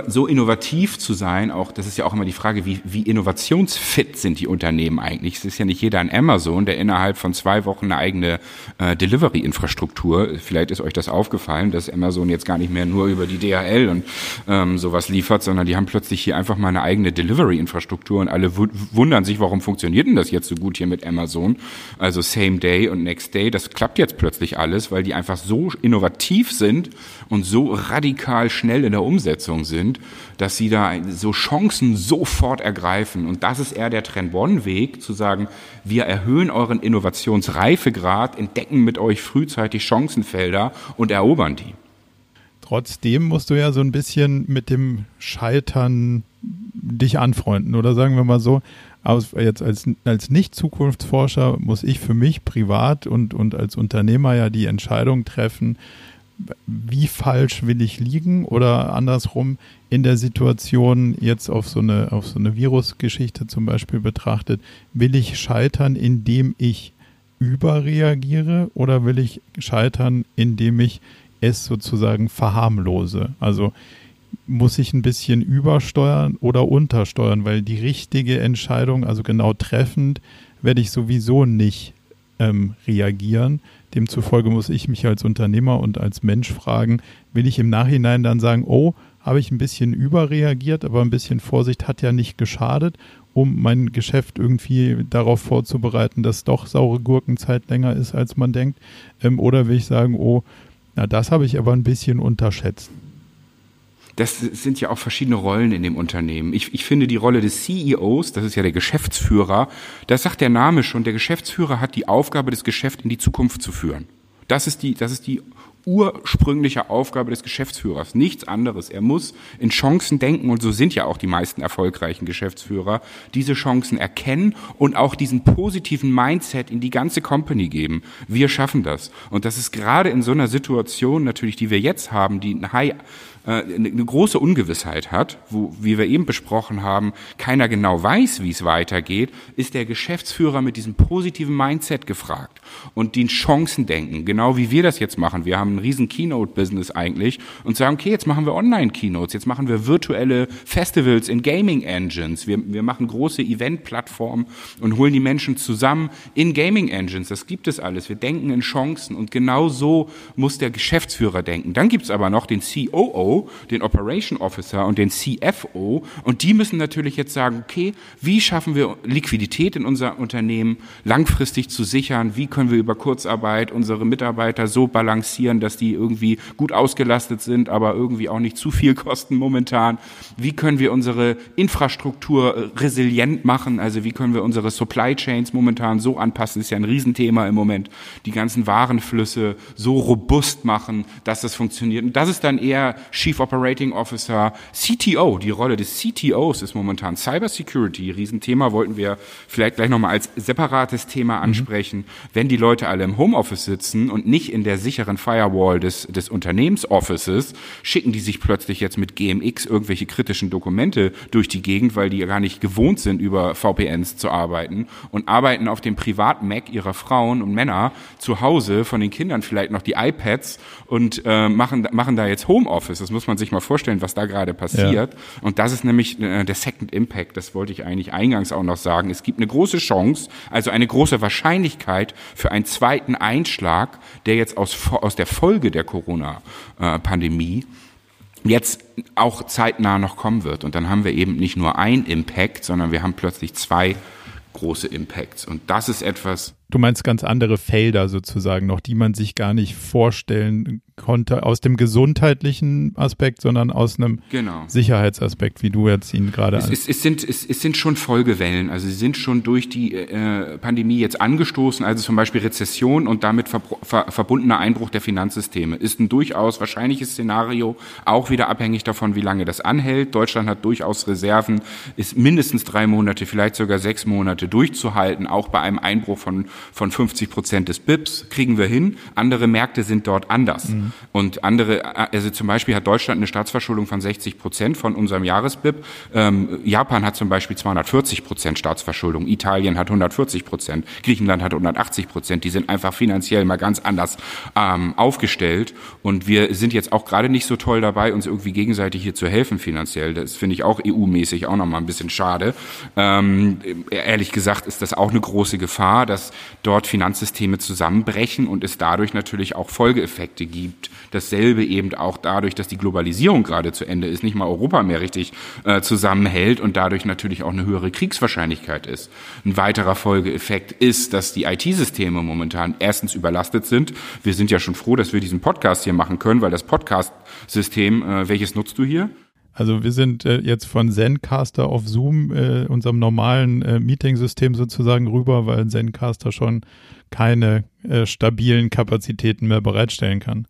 so innovativ zu sein, auch das ist ja auch immer die Frage, wie, wie innovationsfit sind die Unternehmen eigentlich? Es ist ja nicht jeder ein Amazon, der innerhalb von zwei Wochen eine eigene äh, Delivery-Infrastruktur, vielleicht ist euch das aufgefallen, dass Amazon jetzt gar nicht mehr nur über die DHL und ähm, sowas liefert, sondern die haben plötzlich hier einfach mal eine eigene Delivery-Infrastruktur und alle wundern sich, warum funktioniert denn das jetzt so gut hier mit Amazon? Also Same Day und Next Day, das klappt jetzt plötzlich alles, weil die einfach so innovativ sind und so radikal schnell in der Umsetzung Entwicklung sind, dass sie da so Chancen sofort ergreifen. Und das ist eher der Trend-One-Weg, zu sagen, wir erhöhen euren Innovationsreifegrad, entdecken mit euch frühzeitig Chancenfelder und erobern die. Trotzdem musst du ja so ein bisschen mit dem Scheitern dich anfreunden. Oder sagen wir mal so, aus, jetzt als, als Nicht-Zukunftsforscher muss ich für mich privat und, und als Unternehmer ja die Entscheidung treffen, wie falsch will ich liegen oder andersrum in der Situation jetzt auf so eine, auf so eine Virusgeschichte zum Beispiel betrachtet, will ich scheitern, indem ich überreagiere oder will ich scheitern, indem ich es sozusagen verharmlose? Also muss ich ein bisschen übersteuern oder untersteuern, weil die richtige Entscheidung, also genau treffend, werde ich sowieso nicht ähm, reagieren. Demzufolge muss ich mich als Unternehmer und als Mensch fragen, will ich im Nachhinein dann sagen, oh, habe ich ein bisschen überreagiert, aber ein bisschen Vorsicht hat ja nicht geschadet, um mein Geschäft irgendwie darauf vorzubereiten, dass doch saure Gurkenzeit länger ist, als man denkt. Ähm, oder will ich sagen, oh, na, das habe ich aber ein bisschen unterschätzt das sind ja auch verschiedene Rollen in dem Unternehmen. Ich, ich finde die Rolle des CEOs, das ist ja der Geschäftsführer, das sagt der Name schon, der Geschäftsführer hat die Aufgabe, das Geschäft in die Zukunft zu führen. Das ist die, das ist die ursprüngliche Aufgabe des Geschäftsführers, nichts anderes. Er muss in Chancen denken und so sind ja auch die meisten erfolgreichen Geschäftsführer, diese Chancen erkennen und auch diesen positiven Mindset in die ganze Company geben. Wir schaffen das. Und das ist gerade in so einer Situation natürlich, die wir jetzt haben, die ein High eine große Ungewissheit hat, wo, wie wir eben besprochen haben, keiner genau weiß, wie es weitergeht, ist der Geschäftsführer mit diesem positiven Mindset gefragt und den Chancen denken, genau wie wir das jetzt machen. Wir haben ein riesen Keynote-Business eigentlich und sagen, okay, jetzt machen wir Online-Keynotes, jetzt machen wir virtuelle Festivals in Gaming-Engines, wir, wir machen große Event-Plattformen und holen die Menschen zusammen in Gaming-Engines. Das gibt es alles. Wir denken in Chancen und genau so muss der Geschäftsführer denken. Dann gibt es aber noch den COO, den Operation Officer und den CFO. Und die müssen natürlich jetzt sagen, okay, wie schaffen wir Liquidität in unser Unternehmen langfristig zu sichern? Wie können wir über Kurzarbeit unsere Mitarbeiter so balancieren, dass die irgendwie gut ausgelastet sind, aber irgendwie auch nicht zu viel kosten momentan? Wie können wir unsere Infrastruktur resilient machen? Also wie können wir unsere Supply Chains momentan so anpassen? Ist ja ein Riesenthema im Moment. Die ganzen Warenflüsse so robust machen, dass das funktioniert. Und das ist dann eher Chief Operating Officer, CTO. Die Rolle des CTOs ist momentan Cybersecurity. Riesenthema wollten wir vielleicht gleich nochmal als separates Thema mhm. ansprechen. Mhm. Wenn die Leute alle im Homeoffice sitzen und nicht in der sicheren Firewall des, des Unternehmensoffices, schicken die sich plötzlich jetzt mit GMX irgendwelche kritischen Dokumente durch die Gegend, weil die gar nicht gewohnt sind, über VPNs zu arbeiten und arbeiten auf dem Privat-Mac ihrer Frauen und Männer zu Hause, von den Kindern vielleicht noch die iPads und äh, machen, machen da jetzt Homeoffice. Das muss man sich mal vorstellen, was da gerade passiert. Ja. Und das ist nämlich äh, der Second Impact. Das wollte ich eigentlich eingangs auch noch sagen. Es gibt eine große Chance, also eine große Wahrscheinlichkeit für einen zweiten Einschlag, der jetzt aus, aus der Folge der Corona-Pandemie jetzt auch zeitnah noch kommen wird. Und dann haben wir eben nicht nur ein Impact, sondern wir haben plötzlich zwei große Impacts. Und das ist etwas. Du meinst ganz andere Felder sozusagen noch, die man sich gar nicht vorstellen konnte aus dem gesundheitlichen Aspekt, sondern aus einem genau. Sicherheitsaspekt, wie du jetzt ihn gerade es, es, es, sind es, es sind schon Folgewellen, also sie sind schon durch die äh, Pandemie jetzt angestoßen, also zum Beispiel Rezession und damit ver, ver, verbundener Einbruch der Finanzsysteme ist ein durchaus wahrscheinliches Szenario, auch wieder abhängig davon, wie lange das anhält. Deutschland hat durchaus Reserven, ist mindestens drei Monate, vielleicht sogar sechs Monate durchzuhalten, auch bei einem Einbruch von von 50 Prozent des BIPs kriegen wir hin. Andere Märkte sind dort anders. Mhm. Und andere, also zum Beispiel hat Deutschland eine Staatsverschuldung von 60 Prozent von unserem Jahresbip. Ähm, Japan hat zum Beispiel 240 Prozent Staatsverschuldung. Italien hat 140 Prozent. Griechenland hat 180 Prozent. Die sind einfach finanziell mal ganz anders ähm, aufgestellt. Und wir sind jetzt auch gerade nicht so toll dabei, uns irgendwie gegenseitig hier zu helfen finanziell. Das finde ich auch EU-mäßig auch nochmal ein bisschen schade. Ähm, ehrlich gesagt ist das auch eine große Gefahr, dass dort Finanzsysteme zusammenbrechen und es dadurch natürlich auch Folgeeffekte gibt Dasselbe eben auch dadurch, dass die Globalisierung gerade zu Ende ist, nicht mal Europa mehr richtig äh, zusammenhält und dadurch natürlich auch eine höhere Kriegswahrscheinlichkeit ist. Ein weiterer Folgeeffekt ist, dass die IT-Systeme momentan erstens überlastet sind. Wir sind ja schon froh, dass wir diesen Podcast hier machen können, weil das Podcast-System, äh, welches nutzt du hier? Also wir sind äh, jetzt von Zencaster auf Zoom, äh, unserem normalen äh, Meeting-System sozusagen rüber, weil Zencaster schon keine äh, stabilen Kapazitäten mehr bereitstellen kann.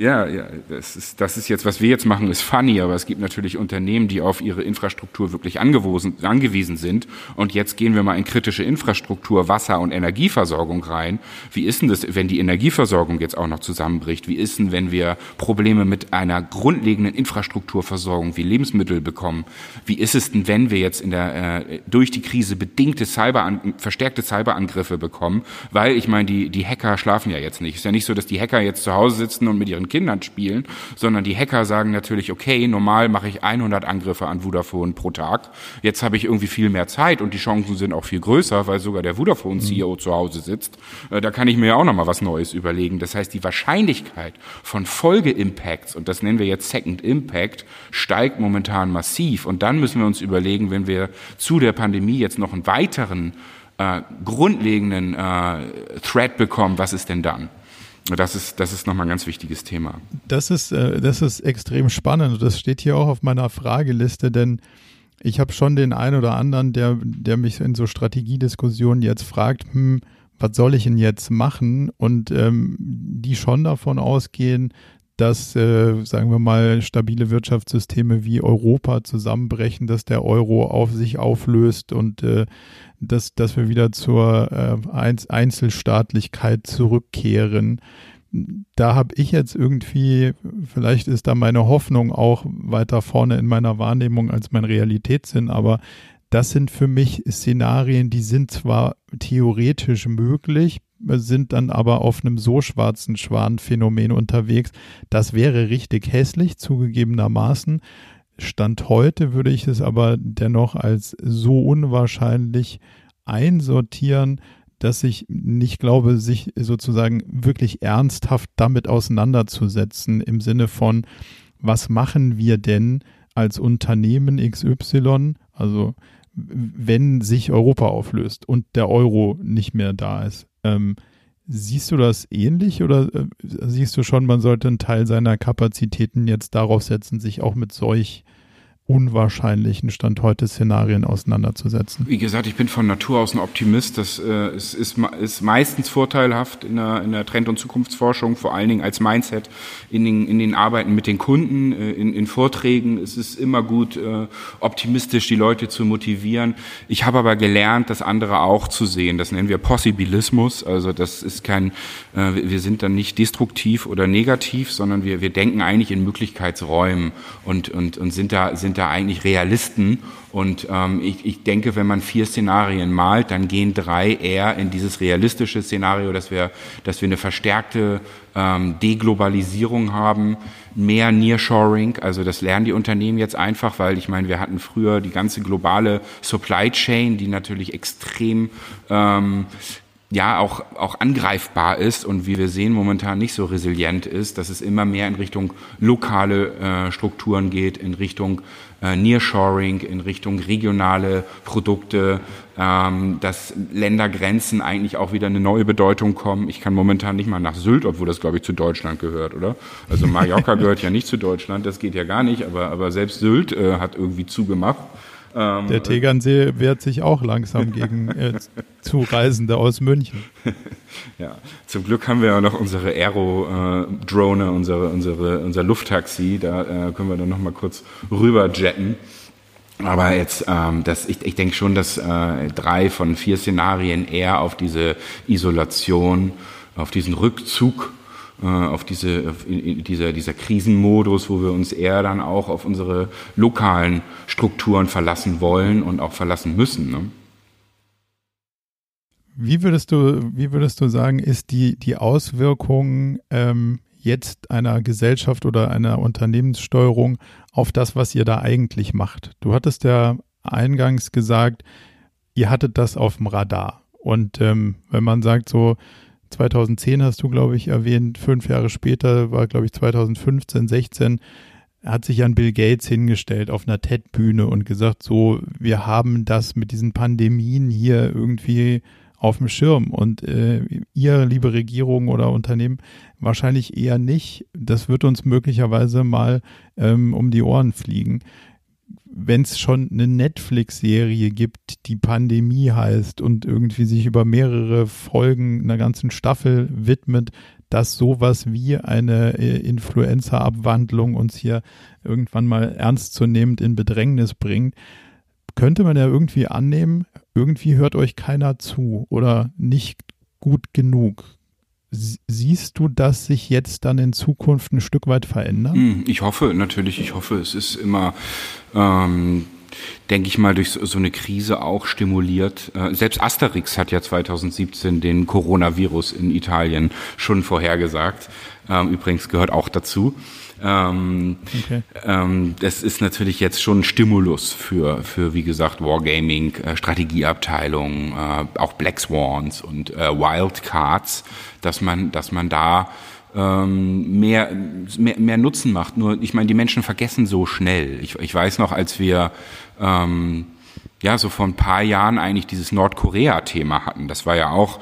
Ja, ja, das ist, das ist jetzt, was wir jetzt machen, ist funny, aber es gibt natürlich Unternehmen, die auf ihre Infrastruktur wirklich angewiesen, sind. Und jetzt gehen wir mal in kritische Infrastruktur, Wasser- und Energieversorgung rein. Wie ist denn das, wenn die Energieversorgung jetzt auch noch zusammenbricht? Wie ist denn, wenn wir Probleme mit einer grundlegenden Infrastrukturversorgung wie Lebensmittel bekommen? Wie ist es denn, wenn wir jetzt in der, äh, durch die Krise bedingte Cyber, verstärkte Cyberangriffe bekommen? Weil, ich meine, die, die Hacker schlafen ja jetzt nicht. Es ist ja nicht so, dass die Hacker jetzt zu Hause sitzen und mit ihren Kindern spielen, sondern die Hacker sagen natürlich, okay, normal mache ich 100 Angriffe an Vodafone pro Tag. Jetzt habe ich irgendwie viel mehr Zeit und die Chancen sind auch viel größer, weil sogar der Vodafone-CEO mhm. zu Hause sitzt. Äh, da kann ich mir ja auch noch mal was Neues überlegen. Das heißt, die Wahrscheinlichkeit von Folge-Impacts, und das nennen wir jetzt Second Impact, steigt momentan massiv. Und dann müssen wir uns überlegen, wenn wir zu der Pandemie jetzt noch einen weiteren äh, grundlegenden äh, Threat bekommen, was ist denn dann? Das ist, das ist nochmal ein ganz wichtiges Thema. Das ist, äh, das ist extrem spannend. Das steht hier auch auf meiner Frageliste, denn ich habe schon den einen oder anderen, der, der mich in so Strategiediskussionen jetzt fragt, hm, was soll ich denn jetzt machen? Und ähm, die schon davon ausgehen, dass, äh, sagen wir mal, stabile Wirtschaftssysteme wie Europa zusammenbrechen, dass der Euro auf sich auflöst und äh, dass, dass wir wieder zur äh, Einzelstaatlichkeit zurückkehren. Da habe ich jetzt irgendwie, vielleicht ist da meine Hoffnung auch weiter vorne in meiner Wahrnehmung als mein Realitätssinn, aber das sind für mich Szenarien, die sind zwar theoretisch möglich, sind dann aber auf einem so schwarzen Schwan-Phänomen unterwegs. Das wäre richtig hässlich, zugegebenermaßen. Stand heute würde ich es aber dennoch als so unwahrscheinlich einsortieren, dass ich nicht glaube, sich sozusagen wirklich ernsthaft damit auseinanderzusetzen im Sinne von, was machen wir denn als Unternehmen XY, also wenn sich Europa auflöst und der Euro nicht mehr da ist. Ähm, siehst du das ähnlich oder äh, siehst du schon, man sollte einen Teil seiner Kapazitäten jetzt darauf setzen, sich auch mit solch unwahrscheinlichen Stand heute Szenarien auseinanderzusetzen. Wie gesagt, ich bin von Natur aus ein Optimist. Das äh, ist, ist, ist meistens vorteilhaft in der, in der Trend- und Zukunftsforschung, vor allen Dingen als Mindset in den, in den Arbeiten mit den Kunden, äh, in, in Vorträgen. Es ist immer gut, äh, optimistisch die Leute zu motivieren. Ich habe aber gelernt, das andere auch zu sehen. Das nennen wir Possibilismus. Also das ist kein, äh, wir sind dann nicht destruktiv oder negativ, sondern wir, wir denken eigentlich in Möglichkeitsräumen und, und, und sind da, sind da eigentlich Realisten. Und ähm, ich, ich denke, wenn man vier Szenarien malt, dann gehen drei eher in dieses realistische Szenario, dass wir, dass wir eine verstärkte ähm, Deglobalisierung haben, mehr Nearshoring, also das lernen die Unternehmen jetzt einfach, weil ich meine, wir hatten früher die ganze globale Supply Chain, die natürlich extrem ähm, ja auch, auch angreifbar ist und wie wir sehen momentan nicht so resilient ist, dass es immer mehr in Richtung lokale äh, Strukturen geht, in Richtung äh, Nearshoring, in Richtung regionale Produkte, ähm, dass Ländergrenzen eigentlich auch wieder eine neue Bedeutung kommen. Ich kann momentan nicht mal nach Sylt, obwohl das glaube ich zu Deutschland gehört, oder? Also Mallorca gehört ja nicht zu Deutschland, das geht ja gar nicht, aber, aber selbst Sylt äh, hat irgendwie zugemacht. Ähm, der Tegernsee wehrt sich auch langsam gegen äh, Zureisende aus München. ja, zum Glück haben wir ja noch unsere Aero-Drone, äh, unsere, unsere, unser Lufttaxi, da äh, können wir dann noch mal kurz rüber jetten. Aber jetzt, ähm, das, ich, ich denke schon, dass äh, drei von vier Szenarien eher auf diese Isolation, auf diesen Rückzug äh, auf diese, auf dieser, dieser Krisenmodus, wo wir uns eher dann auch auf unsere lokalen Strukturen verlassen wollen und auch verlassen müssen. Ne? Wie würdest du, wie würdest du sagen, ist die, die Auswirkung ähm, jetzt einer Gesellschaft oder einer Unternehmenssteuerung auf das, was ihr da eigentlich macht? Du hattest ja eingangs gesagt, ihr hattet das auf dem Radar. Und ähm, wenn man sagt so, 2010 hast du, glaube ich, erwähnt, fünf Jahre später war, glaube ich, 2015, 16, hat sich an Bill Gates hingestellt auf einer TED-Bühne und gesagt, so, wir haben das mit diesen Pandemien hier irgendwie auf dem Schirm. Und äh, ihr, liebe Regierung oder Unternehmen, wahrscheinlich eher nicht. Das wird uns möglicherweise mal ähm, um die Ohren fliegen wenn es schon eine Netflix-Serie gibt, die Pandemie heißt und irgendwie sich über mehrere Folgen einer ganzen Staffel widmet, dass sowas wie eine äh, Influenza-Abwandlung uns hier irgendwann mal ernstzunehmend in Bedrängnis bringt, könnte man ja irgendwie annehmen, irgendwie hört euch keiner zu oder nicht gut genug. Siehst du das sich jetzt dann in Zukunft ein Stück weit verändern? Hm, ich hoffe natürlich, ich hoffe, es ist immer, ähm, denke ich mal, durch so eine Krise auch stimuliert. Äh, selbst Asterix hat ja 2017 den Coronavirus in Italien schon vorhergesagt. Ähm, übrigens gehört auch dazu. Ähm, okay. ähm, das ist natürlich jetzt schon ein Stimulus für, für wie gesagt, Wargaming, äh, Strategieabteilungen, äh, auch Black Swans und äh, Wildcards, dass man, dass man da ähm, mehr, mehr, mehr Nutzen macht. Nur, ich meine, die Menschen vergessen so schnell. Ich, ich weiß noch, als wir ähm, ja so vor ein paar Jahren eigentlich dieses Nordkorea-Thema hatten, das war ja auch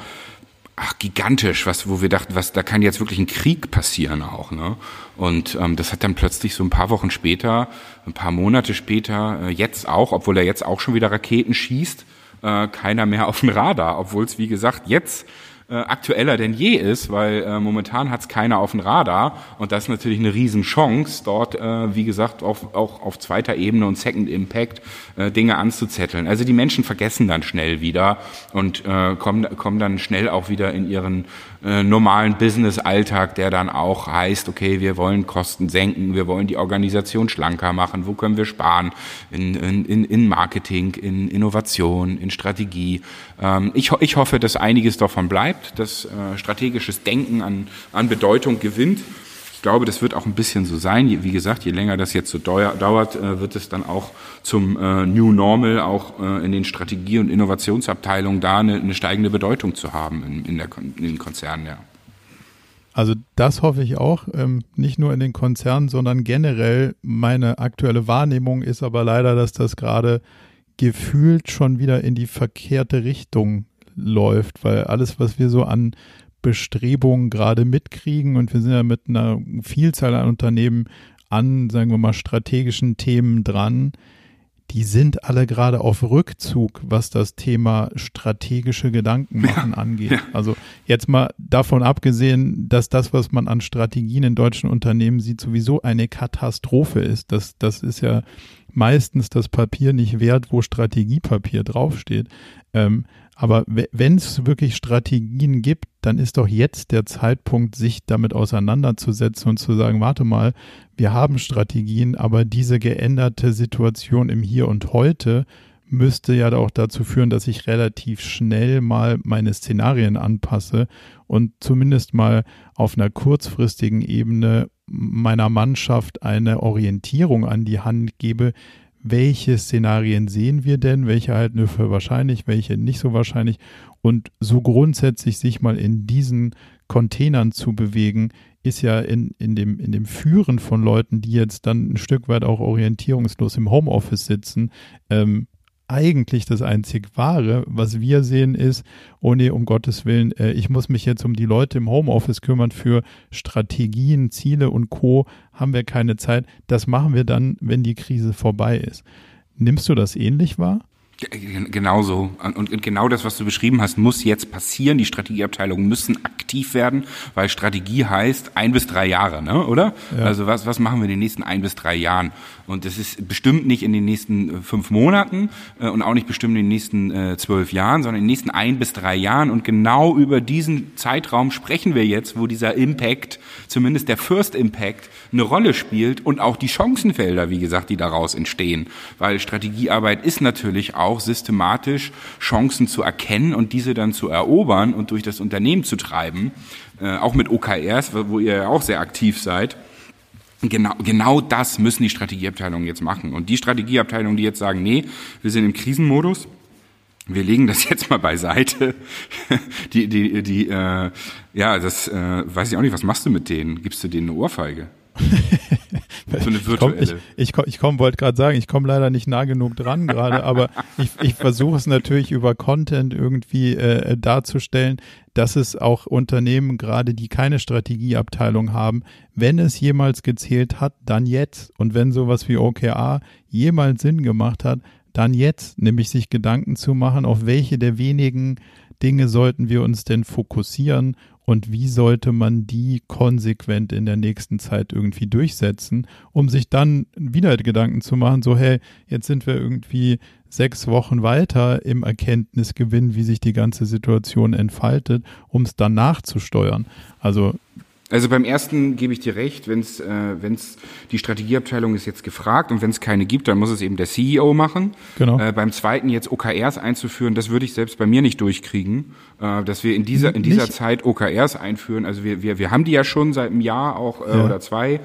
ach, gigantisch, was, wo wir dachten, was, da kann jetzt wirklich ein Krieg passieren auch, ne? Und ähm, das hat dann plötzlich so ein paar Wochen später, ein paar Monate später, äh, jetzt auch, obwohl er jetzt auch schon wieder Raketen schießt, äh, keiner mehr auf dem Radar, obwohl es, wie gesagt, jetzt äh, aktueller denn je ist, weil äh, momentan hat es keiner auf dem Radar und das ist natürlich eine Riesenchance, dort, äh, wie gesagt, auf, auch auf zweiter Ebene und Second Impact äh, Dinge anzuzetteln. Also die Menschen vergessen dann schnell wieder und äh, kommen, kommen dann schnell auch wieder in ihren äh, normalen Business-Alltag, der dann auch heißt, okay, wir wollen Kosten senken, wir wollen die Organisation schlanker machen, wo können wir sparen in, in, in Marketing, in Innovation, in Strategie. Ähm, ich, ich hoffe, dass einiges davon bleibt, dass äh, strategisches Denken an, an Bedeutung gewinnt. Ich glaube, das wird auch ein bisschen so sein. Wie gesagt, je länger das jetzt so dauert, äh, wird es dann auch zum äh, New Normal auch äh, in den Strategie- und Innovationsabteilungen da eine, steigende Bedeutung zu haben in, in, der, in den Konzernen, ja. Also das hoffe ich auch, ähm, nicht nur in den Konzernen, sondern generell. Meine aktuelle Wahrnehmung ist aber leider, dass das gerade gefühlt schon wieder in die verkehrte Richtung läuft, weil alles, was wir so an Bestrebungen gerade mitkriegen und wir sind ja mit einer Vielzahl an Unternehmen an, sagen wir mal, strategischen Themen dran, die sind alle gerade auf Rückzug, was das Thema strategische Gedanken machen ja, angeht. Ja. Also jetzt mal davon abgesehen, dass das, was man an Strategien in deutschen Unternehmen sieht, sowieso eine Katastrophe ist. Das, das ist ja meistens das Papier nicht wert, wo Strategiepapier draufsteht. Ähm, aber wenn es wirklich Strategien gibt, dann ist doch jetzt der Zeitpunkt, sich damit auseinanderzusetzen und zu sagen, warte mal, wir haben Strategien, aber diese geänderte Situation im Hier und heute müsste ja auch dazu führen, dass ich relativ schnell mal meine Szenarien anpasse und zumindest mal auf einer kurzfristigen Ebene meiner Mannschaft eine Orientierung an die Hand gebe, welche Szenarien sehen wir denn, welche halten wir für wahrscheinlich, welche nicht so wahrscheinlich? Und so grundsätzlich sich mal in diesen Containern zu bewegen, ist ja in, in, dem, in dem Führen von Leuten, die jetzt dann ein Stück weit auch orientierungslos im Homeoffice sitzen, ähm, eigentlich das einzig Wahre. Was wir sehen ist, oh nee, um Gottes Willen, äh, ich muss mich jetzt um die Leute im Homeoffice kümmern für Strategien, Ziele und Co. Haben wir keine Zeit. Das machen wir dann, wenn die Krise vorbei ist. Nimmst du das ähnlich wahr? Genauso. Und genau das, was du beschrieben hast, muss jetzt passieren. Die Strategieabteilungen müssen aktiv werden, weil Strategie heißt ein bis drei Jahre, ne? oder? Ja. Also was, was machen wir in den nächsten ein bis drei Jahren? Und das ist bestimmt nicht in den nächsten äh, fünf Monaten äh, und auch nicht bestimmt in den nächsten äh, zwölf Jahren, sondern in den nächsten ein bis drei Jahren. Und genau über diesen Zeitraum sprechen wir jetzt, wo dieser Impact, zumindest der First Impact, eine Rolle spielt und auch die Chancenfelder, wie gesagt, die daraus entstehen. Weil Strategiearbeit ist natürlich auch systematisch Chancen zu erkennen und diese dann zu erobern und durch das Unternehmen zu treiben, äh, auch mit OKRs, wo ihr ja auch sehr aktiv seid. Genau, genau das müssen die Strategieabteilungen jetzt machen. Und die Strategieabteilungen, die jetzt sagen, nee, wir sind im Krisenmodus, wir legen das jetzt mal beiseite. Die, die, die, äh, ja, das äh, weiß ich auch nicht. Was machst du mit denen? Gibst du denen eine Ohrfeige? So eine virtuelle. Ich, ich, ich, ich komm, wollte gerade sagen, ich komme leider nicht nah genug dran gerade, aber ich, ich versuche es natürlich über Content irgendwie äh, darzustellen, dass es auch Unternehmen gerade, die keine Strategieabteilung haben, wenn es jemals gezählt hat, dann jetzt. Und wenn sowas wie OKR jemals Sinn gemacht hat, dann jetzt, nämlich sich Gedanken zu machen, auf welche der wenigen Dinge sollten wir uns denn fokussieren und wie sollte man die konsequent in der nächsten Zeit irgendwie durchsetzen, um sich dann wieder Gedanken zu machen, so hey, jetzt sind wir irgendwie sechs Wochen weiter im Erkenntnisgewinn, wie sich die ganze Situation entfaltet, um es dann nachzusteuern. Also also beim ersten gebe ich dir recht, wenn es äh, wenn's, die Strategieabteilung ist jetzt gefragt und wenn es keine gibt, dann muss es eben der CEO machen. Genau. Äh, beim zweiten jetzt OKRs einzuführen, das würde ich selbst bei mir nicht durchkriegen, äh, dass wir in dieser in dieser nicht? Zeit OKRs einführen. Also wir, wir wir haben die ja schon seit einem Jahr auch äh, ja. oder zwei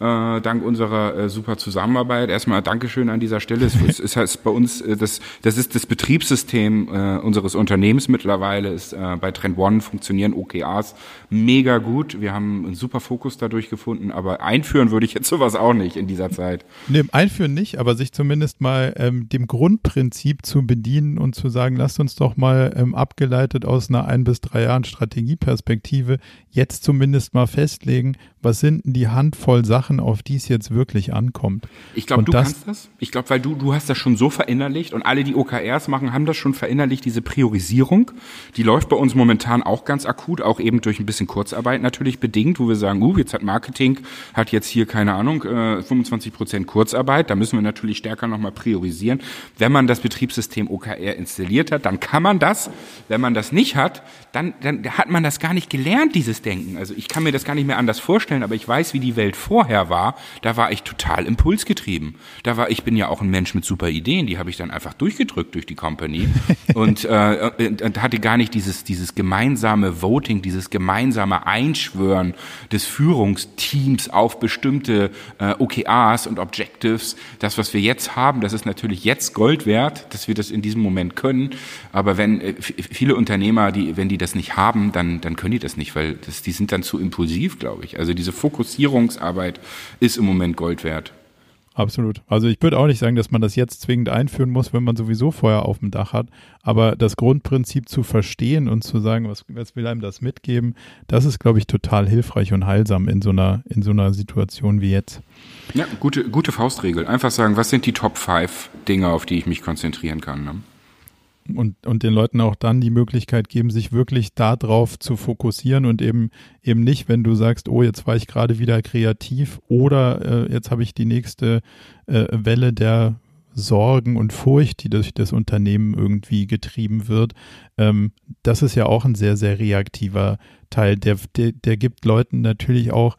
äh, dank unserer äh, super Zusammenarbeit. Erstmal Dankeschön an dieser Stelle. Es ist halt bei uns, äh, das, das ist das Betriebssystem äh, unseres Unternehmens mittlerweile. Ist, äh, bei Trend One funktionieren OKRs mega gut. Wir haben einen super Fokus dadurch gefunden, aber einführen würde ich jetzt sowas auch nicht in dieser Zeit. Nee, einführen nicht, aber sich zumindest mal ähm, dem Grundprinzip zu bedienen und zu sagen, lasst uns doch mal ähm, abgeleitet aus einer ein bis drei Jahren Strategieperspektive jetzt zumindest mal festlegen, was sind denn die Handvoll Sachen, Sachen, auf die es jetzt wirklich ankommt. Ich glaube, du das, kannst das. Ich glaube, weil du, du hast das schon so verinnerlicht und alle, die OKRs machen, haben das schon verinnerlicht, diese Priorisierung. Die läuft bei uns momentan auch ganz akut, auch eben durch ein bisschen Kurzarbeit natürlich bedingt, wo wir sagen, uh, jetzt hat Marketing, hat jetzt hier, keine Ahnung, äh, 25 Prozent Kurzarbeit. Da müssen wir natürlich stärker nochmal priorisieren. Wenn man das Betriebssystem OKR installiert hat, dann kann man das. Wenn man das nicht hat, dann, dann hat man das gar nicht gelernt, dieses Denken. Also ich kann mir das gar nicht mehr anders vorstellen, aber ich weiß, wie die Welt vorher war. Da war ich total impulsgetrieben. Da war, ich bin ja auch ein Mensch mit super Ideen, die habe ich dann einfach durchgedrückt durch die Company und, äh, und hatte gar nicht dieses, dieses gemeinsame Voting, dieses gemeinsame Einschwören des Führungsteams auf bestimmte äh, OKRs und Objectives. Das, was wir jetzt haben, das ist natürlich jetzt Gold wert, dass wir das in diesem Moment können. Aber wenn äh, viele Unternehmer, die, wenn die das nicht haben, dann, dann können die das nicht, weil das, die sind dann zu impulsiv, glaube ich. Also diese Fokussierungsarbeit ist im Moment Gold wert. Absolut. Also ich würde auch nicht sagen, dass man das jetzt zwingend einführen muss, wenn man sowieso Feuer auf dem Dach hat. Aber das Grundprinzip zu verstehen und zu sagen, was, was will einem das mitgeben, das ist, glaube ich, total hilfreich und heilsam in so einer, in so einer Situation wie jetzt. Ja, gute, gute Faustregel. Einfach sagen, was sind die Top 5 Dinge, auf die ich mich konzentrieren kann. Ne? Und, und den Leuten auch dann die Möglichkeit geben, sich wirklich darauf zu fokussieren und eben eben nicht, wenn du sagst, oh, jetzt war ich gerade wieder kreativ oder äh, jetzt habe ich die nächste äh, Welle der Sorgen und Furcht, die durch das Unternehmen irgendwie getrieben wird. Ähm, das ist ja auch ein sehr, sehr reaktiver Teil. Der, der, der gibt Leuten natürlich auch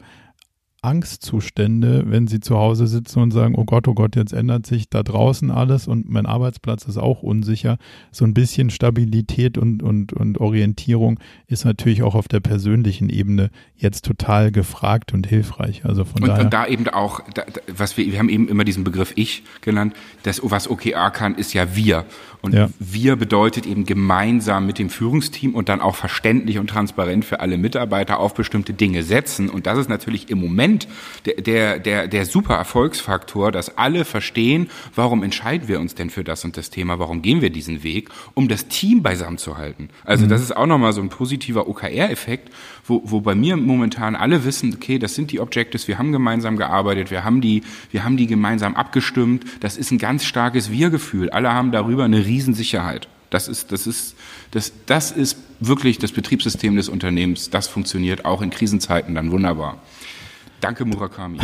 Angstzustände, wenn sie zu Hause sitzen und sagen, oh Gott, oh Gott, jetzt ändert sich da draußen alles und mein Arbeitsplatz ist auch unsicher. So ein bisschen Stabilität und, und, und Orientierung ist natürlich auch auf der persönlichen Ebene jetzt total gefragt und hilfreich. Also von und, daher. Und da eben auch, da, was wir, wir haben eben immer diesen Begriff Ich genannt, das, was OKR kann, ist ja wir. Und ja. wir bedeutet eben gemeinsam mit dem Führungsteam und dann auch verständlich und transparent für alle Mitarbeiter auf bestimmte Dinge setzen. Und das ist natürlich im Moment der, der, der, der super Erfolgsfaktor, dass alle verstehen, warum entscheiden wir uns denn für das und das Thema, warum gehen wir diesen Weg, um das Team beisammen zu halten. Also mhm. das ist auch nochmal so ein positiver OKR-Effekt, wo, wo bei mir momentan alle wissen, okay, das sind die Objectives, wir haben gemeinsam gearbeitet, wir haben die, wir haben die gemeinsam abgestimmt. Das ist ein ganz starkes Wir-Gefühl. Alle haben darüber eine Riesensicherheit. Das ist, das ist, das, das ist wirklich das Betriebssystem des Unternehmens. Das funktioniert auch in Krisenzeiten dann wunderbar. Danke, Murakami.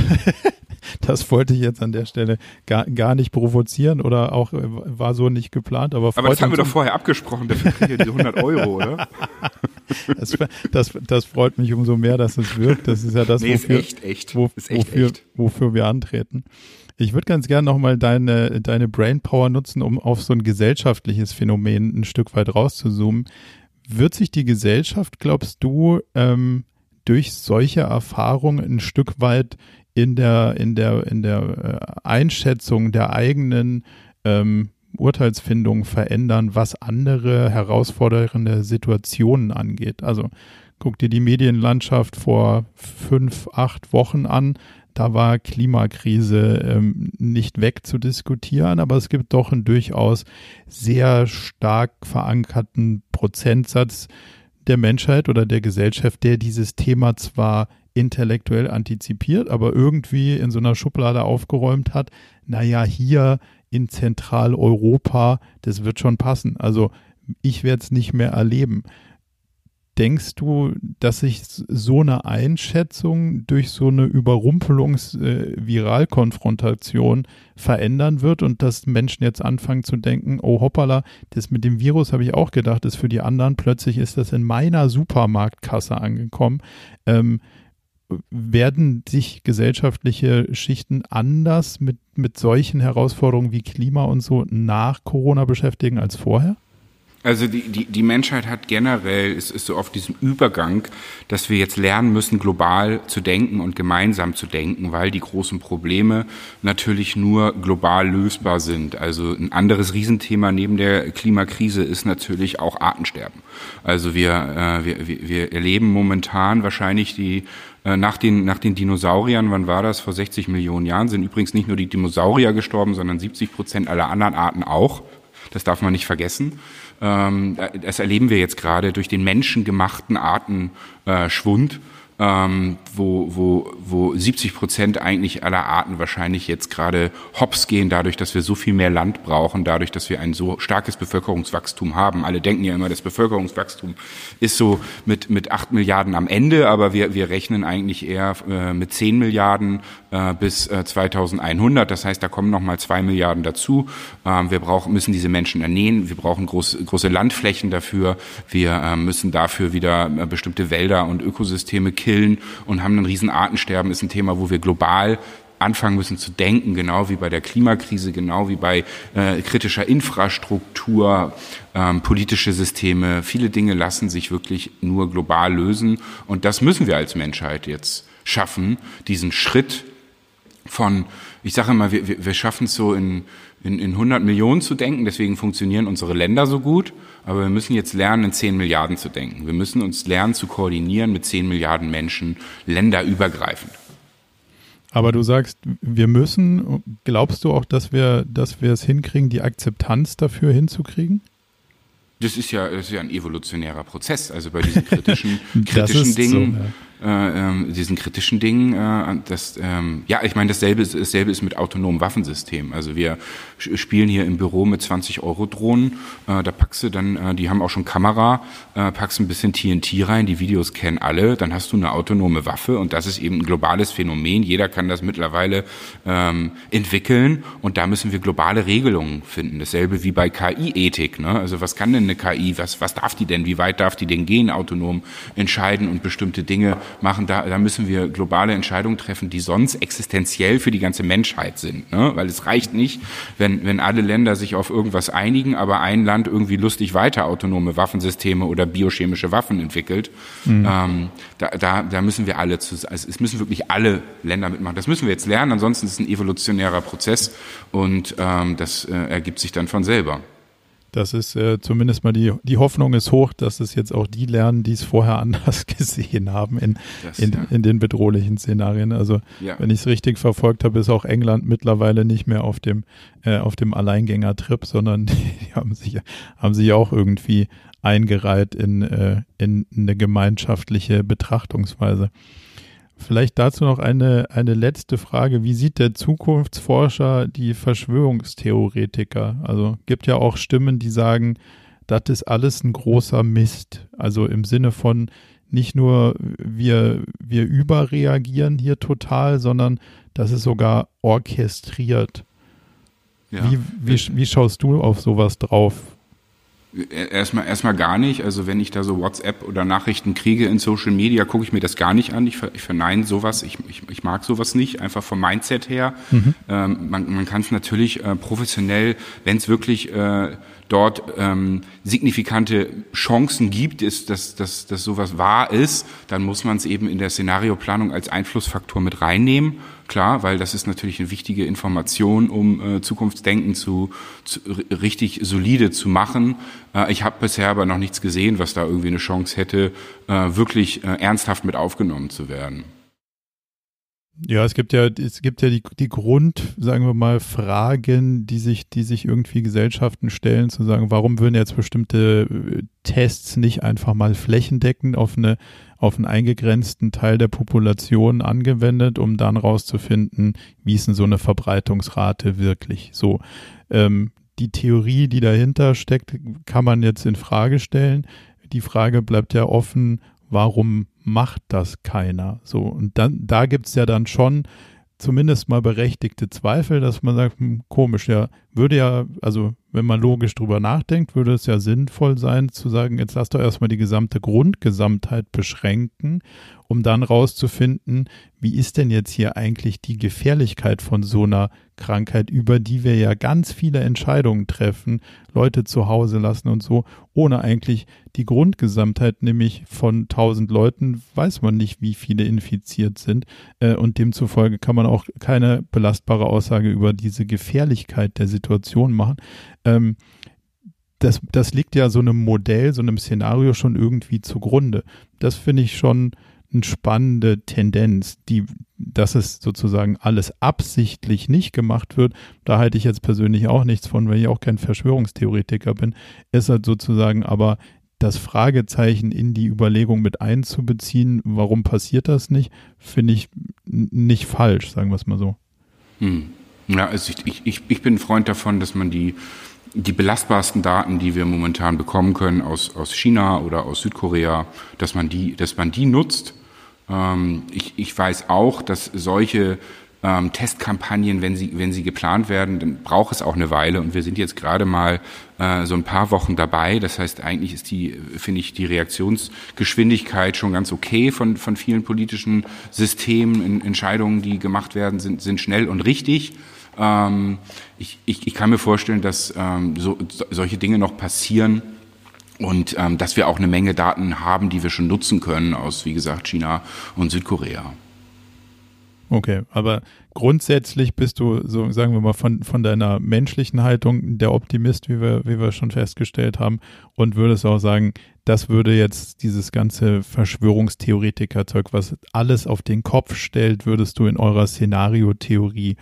das wollte ich jetzt an der Stelle gar, gar nicht provozieren oder auch äh, war so nicht geplant. Aber, aber das haben wir doch vorher abgesprochen, dafür kriege ich die 100 Euro, oder? Das, das, das, freut mich umso mehr, dass es wirkt. Das ist ja das, nee, wofür, echt, echt. Wo, echt, wofür, wofür wir antreten. Ich würde ganz gerne nochmal deine, deine Brainpower nutzen, um auf so ein gesellschaftliches Phänomen ein Stück weit rauszuzoomen. Wird sich die Gesellschaft, glaubst du, ähm, durch solche Erfahrungen ein Stück weit in der, in der, in der äh, Einschätzung der eigenen ähm, Urteilsfindung verändern, was andere herausfordernde Situationen angeht. Also guck dir die Medienlandschaft vor fünf, acht Wochen an. Da war Klimakrise ähm, nicht wegzudiskutieren, aber es gibt doch einen durchaus sehr stark verankerten Prozentsatz der Menschheit oder der Gesellschaft, der dieses Thema zwar intellektuell antizipiert, aber irgendwie in so einer Schublade aufgeräumt hat, naja, hier in Zentraleuropa, das wird schon passen. Also ich werde es nicht mehr erleben. Denkst du, dass sich so eine Einschätzung durch so eine Überrumpelungs-Viralkonfrontation äh, verändern wird und dass Menschen jetzt anfangen zu denken, oh hoppala, das mit dem Virus habe ich auch gedacht, ist für die anderen, plötzlich ist das in meiner Supermarktkasse angekommen. Ähm, werden sich gesellschaftliche Schichten anders mit, mit solchen Herausforderungen wie Klima und so nach Corona beschäftigen als vorher? Also die, die, die Menschheit hat generell, es ist so auf diesem Übergang, dass wir jetzt lernen müssen, global zu denken und gemeinsam zu denken, weil die großen Probleme natürlich nur global lösbar sind. Also ein anderes Riesenthema neben der Klimakrise ist natürlich auch Artensterben. Also wir, äh, wir, wir erleben momentan wahrscheinlich die äh, nach den, nach den Dinosauriern, wann war das? Vor 60 Millionen Jahren sind übrigens nicht nur die Dinosaurier gestorben, sondern 70 Prozent aller anderen Arten auch. Das darf man nicht vergessen. Ähm, das erleben wir jetzt gerade durch den menschengemachten Artenschwund. Ähm, wo, wo, wo 70 Prozent eigentlich aller Arten wahrscheinlich jetzt gerade hops gehen, dadurch, dass wir so viel mehr Land brauchen, dadurch, dass wir ein so starkes Bevölkerungswachstum haben. Alle denken ja immer, das Bevölkerungswachstum ist so mit, mit acht Milliarden am Ende, aber wir, wir rechnen eigentlich eher äh, mit zehn Milliarden äh, bis äh, 2100. Das heißt, da kommen nochmal zwei Milliarden dazu. Ähm, wir brauchen, müssen diese Menschen ernähren. Wir brauchen groß, große Landflächen dafür. Wir äh, müssen dafür wieder äh, bestimmte Wälder und Ökosysteme killen und haben ein riesen Artensterben. Ist ein Thema, wo wir global anfangen müssen zu denken, genau wie bei der Klimakrise, genau wie bei äh, kritischer Infrastruktur, ähm, politische Systeme. Viele Dinge lassen sich wirklich nur global lösen. Und das müssen wir als Menschheit jetzt schaffen, diesen Schritt von, ich sage immer, wir, wir schaffen es so in, in, in 100 Millionen zu denken, deswegen funktionieren unsere Länder so gut, aber wir müssen jetzt lernen, in 10 Milliarden zu denken. Wir müssen uns lernen zu koordinieren mit 10 Milliarden Menschen, länderübergreifend. Aber du sagst, wir müssen, glaubst du auch, dass wir, dass wir es hinkriegen, die Akzeptanz dafür hinzukriegen? Das ist ja, das ist ja ein evolutionärer Prozess. Also bei diesen kritischen, kritischen Dingen, so, ja äh, ähm, diesen kritischen Dingen. Äh, das, ähm, ja, ich meine, dasselbe dasselbe ist mit autonomen Waffensystemen. Also wir spielen hier im Büro mit 20 Euro Drohnen. Äh, da packst du dann, äh, die haben auch schon Kamera, äh, packst ein bisschen TNT rein, die Videos kennen alle, dann hast du eine autonome Waffe und das ist eben ein globales Phänomen. Jeder kann das mittlerweile ähm, entwickeln und da müssen wir globale Regelungen finden. Dasselbe wie bei KI-Ethik. Ne? Also was kann denn eine KI? Was, was darf die denn? Wie weit darf die denn gehen, autonom entscheiden und bestimmte Dinge machen, da, da müssen wir globale Entscheidungen treffen, die sonst existenziell für die ganze Menschheit sind. Ne? Weil es reicht nicht, wenn, wenn alle Länder sich auf irgendwas einigen, aber ein Land irgendwie lustig weiter autonome Waffensysteme oder biochemische Waffen entwickelt. Mhm. Ähm, da, da, da müssen wir alle, zu, also es müssen wirklich alle Länder mitmachen. Das müssen wir jetzt lernen, ansonsten ist es ein evolutionärer Prozess und ähm, das äh, ergibt sich dann von selber. Das ist äh, zumindest mal die, die Hoffnung ist hoch, dass es jetzt auch die lernen, die es vorher anders gesehen haben in, das, in, ja. in den bedrohlichen Szenarien. Also ja. wenn ich es richtig verfolgt habe, ist auch England mittlerweile nicht mehr auf dem, äh, auf dem Alleingänger-Trip, sondern die, die, haben sich, haben sich auch irgendwie eingereiht in, äh, in eine gemeinschaftliche Betrachtungsweise. Vielleicht dazu noch eine, eine letzte Frage. Wie sieht der Zukunftsforscher die Verschwörungstheoretiker? Also gibt ja auch Stimmen, die sagen, das ist alles ein großer Mist. Also im Sinne von nicht nur wir, wir überreagieren hier total, sondern das ist sogar orchestriert. Ja. Wie, wie, wie schaust du auf sowas drauf? Erstmal, erstmal gar nicht. Also wenn ich da so WhatsApp oder Nachrichten kriege in Social Media, gucke ich mir das gar nicht an. Ich, ich verneine sowas. Ich, ich, ich mag sowas nicht, einfach vom Mindset her. Mhm. Ähm, man man kann es natürlich äh, professionell, wenn es wirklich äh, dort ähm, signifikante Chancen gibt, ist, dass, dass, dass sowas wahr ist, dann muss man es eben in der Szenarioplanung als Einflussfaktor mit reinnehmen. Klar, weil das ist natürlich eine wichtige Information, um äh, Zukunftsdenken zu, zu richtig solide zu machen. Äh, ich habe bisher aber noch nichts gesehen, was da irgendwie eine Chance hätte, äh, wirklich äh, ernsthaft mit aufgenommen zu werden. Ja, es gibt ja, es gibt ja die, die Grund, sagen wir mal, Fragen, die sich, die sich irgendwie Gesellschaften stellen, zu sagen, warum würden jetzt bestimmte äh, Tests nicht einfach mal flächendeckend auf eine, auf einen eingegrenzten Teil der Population angewendet, um dann rauszufinden, wie ist denn so eine Verbreitungsrate wirklich? So, ähm, die Theorie, die dahinter steckt, kann man jetzt in Frage stellen. Die Frage bleibt ja offen, warum macht das keiner? So, und dann, da gibt es ja dann schon zumindest mal berechtigte Zweifel, dass man sagt, hm, komisch, ja, würde ja, also wenn man logisch drüber nachdenkt, würde es ja sinnvoll sein zu sagen, jetzt lass doch erstmal die gesamte Grundgesamtheit beschränken, um dann rauszufinden, wie ist denn jetzt hier eigentlich die Gefährlichkeit von so einer Krankheit, über die wir ja ganz viele Entscheidungen treffen, Leute zu Hause lassen und so, ohne eigentlich die Grundgesamtheit, nämlich von tausend Leuten weiß man nicht, wie viele infiziert sind äh, und demzufolge kann man auch keine belastbare Aussage über diese Gefährlichkeit der Situation machen. Ähm, das, das liegt ja so einem Modell, so einem Szenario schon irgendwie zugrunde. Das finde ich schon eine spannende Tendenz, die, dass es sozusagen alles absichtlich nicht gemacht wird. Da halte ich jetzt persönlich auch nichts von, weil ich auch kein Verschwörungstheoretiker bin. Ist halt sozusagen aber das Fragezeichen in die Überlegung mit einzubeziehen, warum passiert das nicht, finde ich nicht falsch, sagen wir es mal so. Hm. Ja, also ich, ich, ich bin ein Freund davon, dass man die, die belastbarsten Daten, die wir momentan bekommen können aus, aus China oder aus Südkorea, dass man die, dass man die nutzt. Ähm, ich, ich weiß auch, dass solche ähm, Testkampagnen, wenn sie, wenn sie geplant werden, dann braucht es auch eine Weile und wir sind jetzt gerade mal äh, so ein paar Wochen dabei. Das heißt, eigentlich ist die, finde ich, die Reaktionsgeschwindigkeit schon ganz okay von, von vielen politischen Systemen. Entscheidungen, die gemacht werden, sind, sind schnell und richtig. Ähm, ich, ich, ich kann mir vorstellen, dass ähm, so, solche Dinge noch passieren und ähm, dass wir auch eine Menge Daten haben, die wir schon nutzen können aus, wie gesagt, China und Südkorea. Okay, aber grundsätzlich bist du, so sagen wir mal, von, von deiner menschlichen Haltung der Optimist, wie wir, wie wir schon festgestellt haben, und würdest auch sagen, das würde jetzt dieses ganze Verschwörungstheoretiker-Zeug, was alles auf den Kopf stellt, würdest du in eurer Szenariotheorie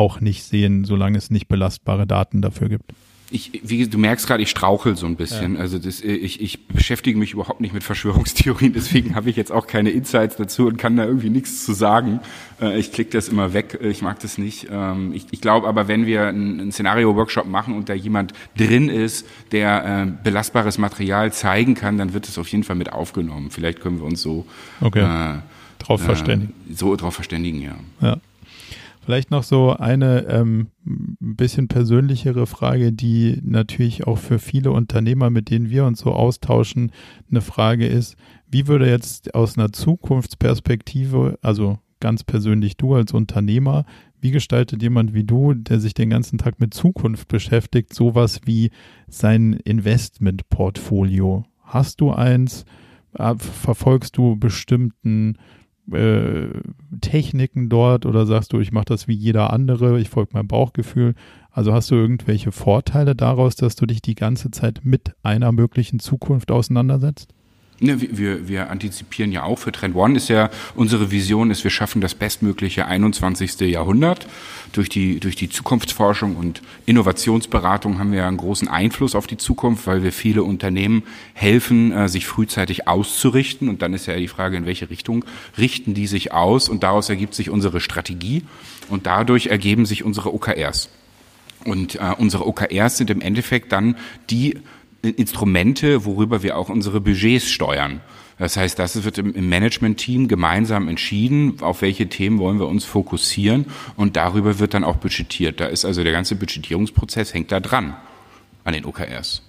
auch nicht sehen, solange es nicht belastbare Daten dafür gibt ich, wie du merkst gerade, ich strauchel so ein bisschen. Ja. Also das, äh, ich, ich beschäftige mich überhaupt nicht mit Verschwörungstheorien, deswegen habe ich jetzt auch keine Insights dazu und kann da irgendwie nichts zu sagen. Äh, ich klicke das immer weg, ich mag das nicht. Ähm, ich, ich glaube aber, wenn wir einen Szenario-Workshop machen und da jemand drin ist, der äh, belastbares Material zeigen kann, dann wird es auf jeden Fall mit aufgenommen. Vielleicht können wir uns so okay. äh, drauf verständigen. So drauf verständigen, ja. Ja. Vielleicht noch so eine ähm, bisschen persönlichere Frage, die natürlich auch für viele Unternehmer, mit denen wir uns so austauschen, eine Frage ist, wie würde jetzt aus einer Zukunftsperspektive, also ganz persönlich du als Unternehmer, wie gestaltet jemand wie du, der sich den ganzen Tag mit Zukunft beschäftigt, sowas wie sein Investmentportfolio? Hast du eins? Äh, verfolgst du bestimmten äh, Techniken dort oder sagst du, ich mache das wie jeder andere, ich folge meinem Bauchgefühl? Also hast du irgendwelche Vorteile daraus, dass du dich die ganze Zeit mit einer möglichen Zukunft auseinandersetzt? Ne, wir, wir antizipieren ja auch für Trend One ist ja unsere Vision ist, wir schaffen das bestmögliche 21. Jahrhundert. Durch die, durch die Zukunftsforschung und Innovationsberatung haben wir einen großen Einfluss auf die Zukunft, weil wir viele Unternehmen helfen, äh, sich frühzeitig auszurichten. Und dann ist ja die Frage, in welche Richtung richten die sich aus? Und daraus ergibt sich unsere Strategie und dadurch ergeben sich unsere OKRs. Und äh, unsere OKRs sind im Endeffekt dann die Instrumente, worüber wir auch unsere Budgets steuern. Das heißt, das wird im Management-Team gemeinsam entschieden, auf welche Themen wollen wir uns fokussieren und darüber wird dann auch budgetiert. Da ist also der ganze Budgetierungsprozess hängt da dran an den OKRs.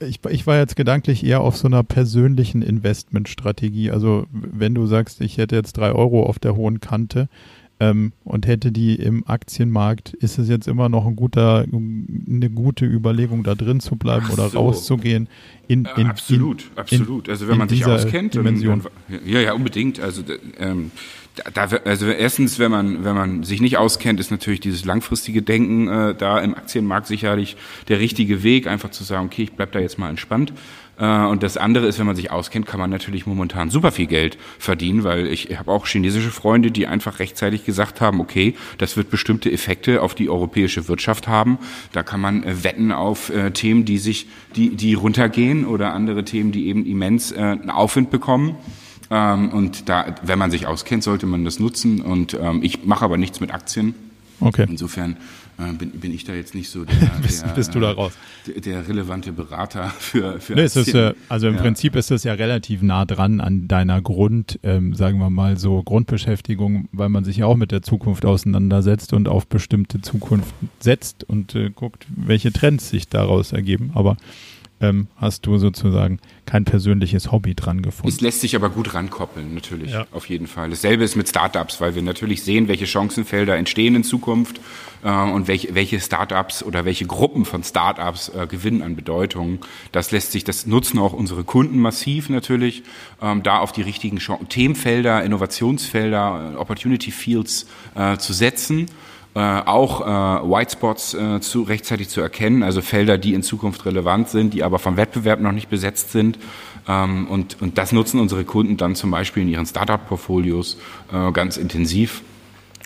Ich, ich war jetzt gedanklich eher auf so einer persönlichen Investmentstrategie. Also wenn du sagst, ich hätte jetzt drei Euro auf der hohen Kante, ähm, und hätte die im Aktienmarkt, ist es jetzt immer noch ein guter, eine gute Überlegung, da drin zu bleiben Ach oder so. rauszugehen. In, in, absolut, in, absolut. Also wenn man sich auskennt, Dimension. Dann, ja, ja, unbedingt. Also ähm, da, also erstens, wenn man wenn man sich nicht auskennt, ist natürlich dieses langfristige Denken äh, da im Aktienmarkt sicherlich der richtige Weg, einfach zu sagen, okay, ich bleib da jetzt mal entspannt. Äh, und das andere ist, wenn man sich auskennt, kann man natürlich momentan super viel Geld verdienen, weil ich habe auch chinesische Freunde, die einfach rechtzeitig gesagt haben, okay, das wird bestimmte Effekte auf die europäische Wirtschaft haben. Da kann man äh, wetten auf äh, Themen, die sich, die, die runtergehen oder andere Themen, die eben immens einen Aufwind bekommen. Ähm, und da, wenn man sich auskennt, sollte man das nutzen. Und ähm, ich mache aber nichts mit Aktien. Okay. Insofern äh, bin, bin ich da jetzt nicht so der, bist, bist du da raus? Der, der relevante Berater für, für nee, es ist, äh, Also im ja. Prinzip ist es ja relativ nah dran an deiner Grund, ähm, sagen wir mal so, Grundbeschäftigung, weil man sich ja auch mit der Zukunft auseinandersetzt und auf bestimmte Zukunft setzt und äh, guckt, welche Trends sich daraus ergeben. Aber ähm, hast du sozusagen kein persönliches Hobby dran gefunden. Es lässt sich aber gut rankoppeln, natürlich, ja. auf jeden Fall. Dasselbe ist mit Startups, weil wir natürlich sehen, welche Chancenfelder entstehen in Zukunft äh, und welche, welche Startups oder welche Gruppen von Startups äh, gewinnen an Bedeutung. Das lässt sich, das nutzen auch unsere Kunden massiv natürlich, ähm, da auf die richtigen Chancen, Themenfelder, Innovationsfelder, äh, Opportunity Fields äh, zu setzen äh, auch äh, Whitespots äh, zu, rechtzeitig zu erkennen, also Felder, die in Zukunft relevant sind, die aber vom Wettbewerb noch nicht besetzt sind. Ähm, und, und das nutzen unsere Kunden dann zum Beispiel in ihren Startup-Portfolios äh, ganz intensiv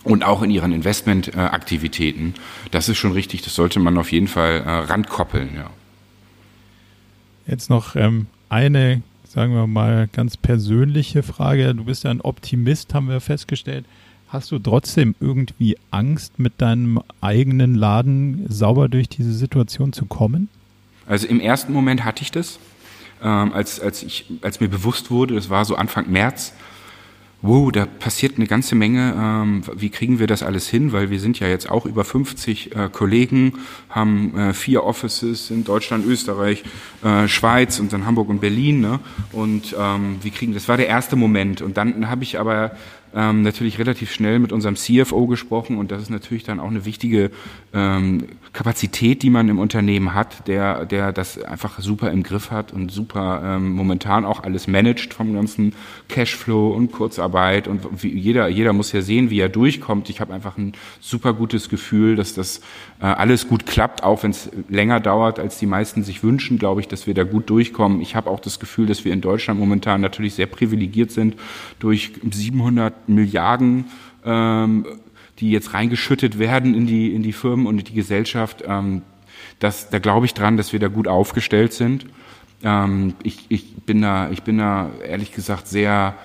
und auch in ihren Investmentaktivitäten. Das ist schon richtig, das sollte man auf jeden Fall äh, rankoppeln. Ja. Jetzt noch ähm, eine, sagen wir mal, ganz persönliche Frage. Du bist ja ein Optimist, haben wir festgestellt. Hast du trotzdem irgendwie Angst, mit deinem eigenen Laden sauber durch diese Situation zu kommen? Also im ersten Moment hatte ich das, ähm, als, als, ich, als mir bewusst wurde, das war so Anfang März, wow, da passiert eine ganze Menge. Ähm, wie kriegen wir das alles hin? Weil wir sind ja jetzt auch über 50 äh, Kollegen, haben äh, vier Offices in Deutschland, Österreich, äh, Schweiz und dann Hamburg und Berlin. Ne? Und ähm, wie kriegen das war der erste Moment. Und dann habe ich aber ähm, natürlich relativ schnell mit unserem CFO gesprochen und das ist natürlich dann auch eine wichtige ähm, Kapazität, die man im Unternehmen hat, der, der das einfach super im Griff hat und super ähm, momentan auch alles managt vom ganzen Cashflow und Kurzarbeit und wie, jeder, jeder muss ja sehen, wie er durchkommt. Ich habe einfach ein super gutes Gefühl, dass das äh, alles gut klappt, auch wenn es länger dauert, als die meisten sich wünschen, glaube ich, dass wir da gut durchkommen. Ich habe auch das Gefühl, dass wir in Deutschland momentan natürlich sehr privilegiert sind durch 700 Milliarden, ähm, die jetzt reingeschüttet werden in die, in die Firmen und in die Gesellschaft. Ähm, das, da glaube ich dran, dass wir da gut aufgestellt sind. Ähm, ich, ich, bin da, ich bin da ehrlich gesagt sehr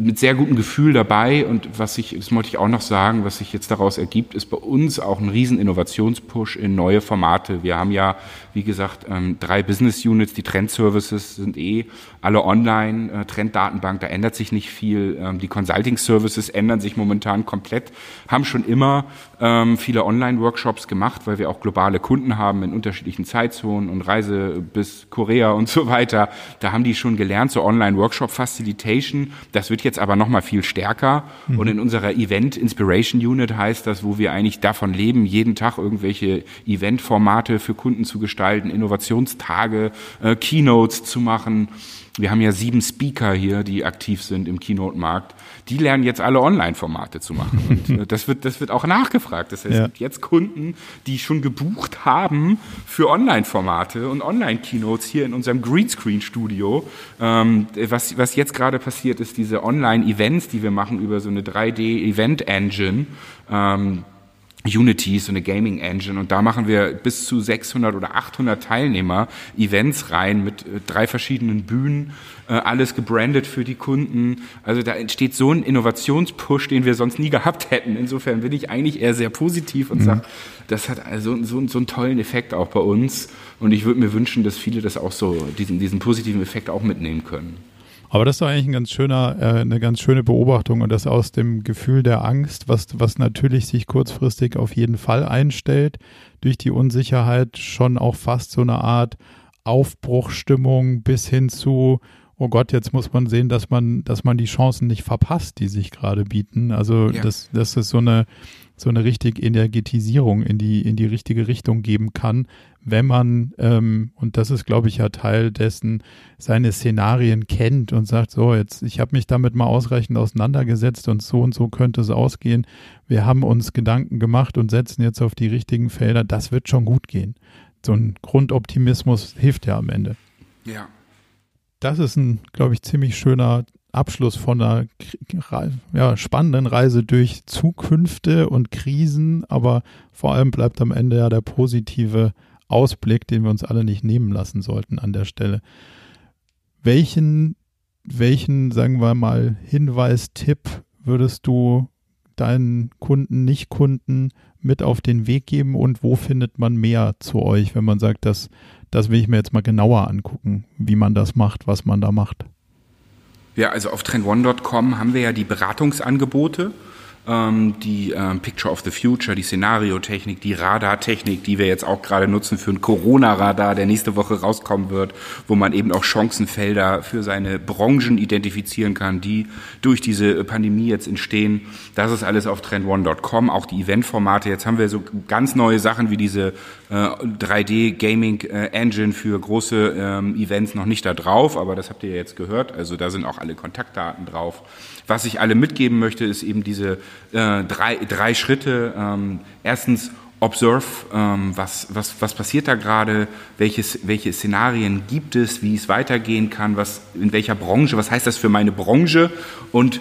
mit sehr gutem Gefühl dabei und was sich, das wollte ich auch noch sagen, was sich jetzt daraus ergibt, ist bei uns auch ein riesen Innovationspush in neue Formate. Wir haben ja, wie gesagt, ähm, drei Business Units, die Trend Services sind eh alle online, äh, Trenddatenbank, da ändert sich nicht viel. Ähm, die Consulting Services ändern sich momentan komplett, haben schon immer ähm, viele Online-Workshops gemacht, weil wir auch globale Kunden haben in unterschiedlichen Zeitzonen und Reise bis Korea und so weiter. Da haben die schon gelernt, so Online-Workshop-Facilitation. Das wird jetzt aber nochmal viel stärker. Mhm. Und in unserer Event Inspiration Unit heißt das, wo wir eigentlich davon leben, jeden Tag irgendwelche Event-Formate für Kunden zu gestalten, Innovationstage, äh, Keynotes zu machen. Wir haben ja sieben Speaker hier, die aktiv sind im Keynote-Markt. Die lernen jetzt alle Online-Formate zu machen. Und äh, das wird, das wird auch nachgefragt. Das heißt, ja. es gibt jetzt Kunden, die schon gebucht haben für Online-Formate und Online-Keynotes hier in unserem Greenscreen-Studio. Ähm, was, was jetzt gerade passiert, ist diese Online-Events, die wir machen über so eine 3D-Event-Engine. Ähm, Unity, so eine Gaming Engine und da machen wir bis zu 600 oder 800 Teilnehmer Events rein mit äh, drei verschiedenen Bühnen, äh, alles gebrandet für die Kunden. Also da entsteht so ein Innovationspush, den wir sonst nie gehabt hätten. Insofern bin ich eigentlich eher sehr positiv und mhm. sage, das hat also so, so einen tollen Effekt auch bei uns und ich würde mir wünschen, dass viele das auch so, diesen, diesen positiven Effekt auch mitnehmen können. Aber das ist eigentlich ein ganz schöner, äh, eine ganz schöne Beobachtung und das aus dem Gefühl der Angst, was, was natürlich sich kurzfristig auf jeden Fall einstellt, durch die Unsicherheit schon auch fast so eine Art Aufbruchstimmung bis hin zu, oh Gott, jetzt muss man sehen, dass man, dass man die Chancen nicht verpasst, die sich gerade bieten. Also ja. das, das ist so eine, so eine richtige Energetisierung in die, in die richtige Richtung geben kann, wenn man, ähm, und das ist, glaube ich, ja Teil dessen, seine Szenarien kennt und sagt, so, jetzt, ich habe mich damit mal ausreichend auseinandergesetzt und so und so könnte es ausgehen. Wir haben uns Gedanken gemacht und setzen jetzt auf die richtigen Felder. Das wird schon gut gehen. So ein Grundoptimismus hilft ja am Ende. Ja. Das ist ein, glaube ich, ziemlich schöner Abschluss von einer ja, spannenden Reise durch Zukünfte und Krisen, aber vor allem bleibt am Ende ja der positive Ausblick, den wir uns alle nicht nehmen lassen sollten an der Stelle. Welchen, welchen, sagen wir mal, Hinweis, Tipp würdest du deinen Kunden, Nicht-Kunden mit auf den Weg geben und wo findet man mehr zu euch, wenn man sagt, das, das will ich mir jetzt mal genauer angucken, wie man das macht, was man da macht? Ja, also auf trendone.com haben wir ja die Beratungsangebote die ähm, Picture of the Future, die Szenariotechnik, die Radartechnik, die wir jetzt auch gerade nutzen für einen Corona-Radar, der nächste Woche rauskommen wird, wo man eben auch Chancenfelder für seine Branchen identifizieren kann, die durch diese Pandemie jetzt entstehen. Das ist alles auf trendone.com, auch die Eventformate. Jetzt haben wir so ganz neue Sachen wie diese äh, 3D-Gaming-Engine äh, für große ähm, Events noch nicht da drauf, aber das habt ihr ja jetzt gehört. Also da sind auch alle Kontaktdaten drauf. Was ich alle mitgeben möchte, ist eben diese äh, drei, drei Schritte. Ähm, erstens, observe, ähm, was, was, was passiert da gerade, welche Szenarien gibt es, wie es weitergehen kann, was, in welcher Branche, was heißt das für meine Branche und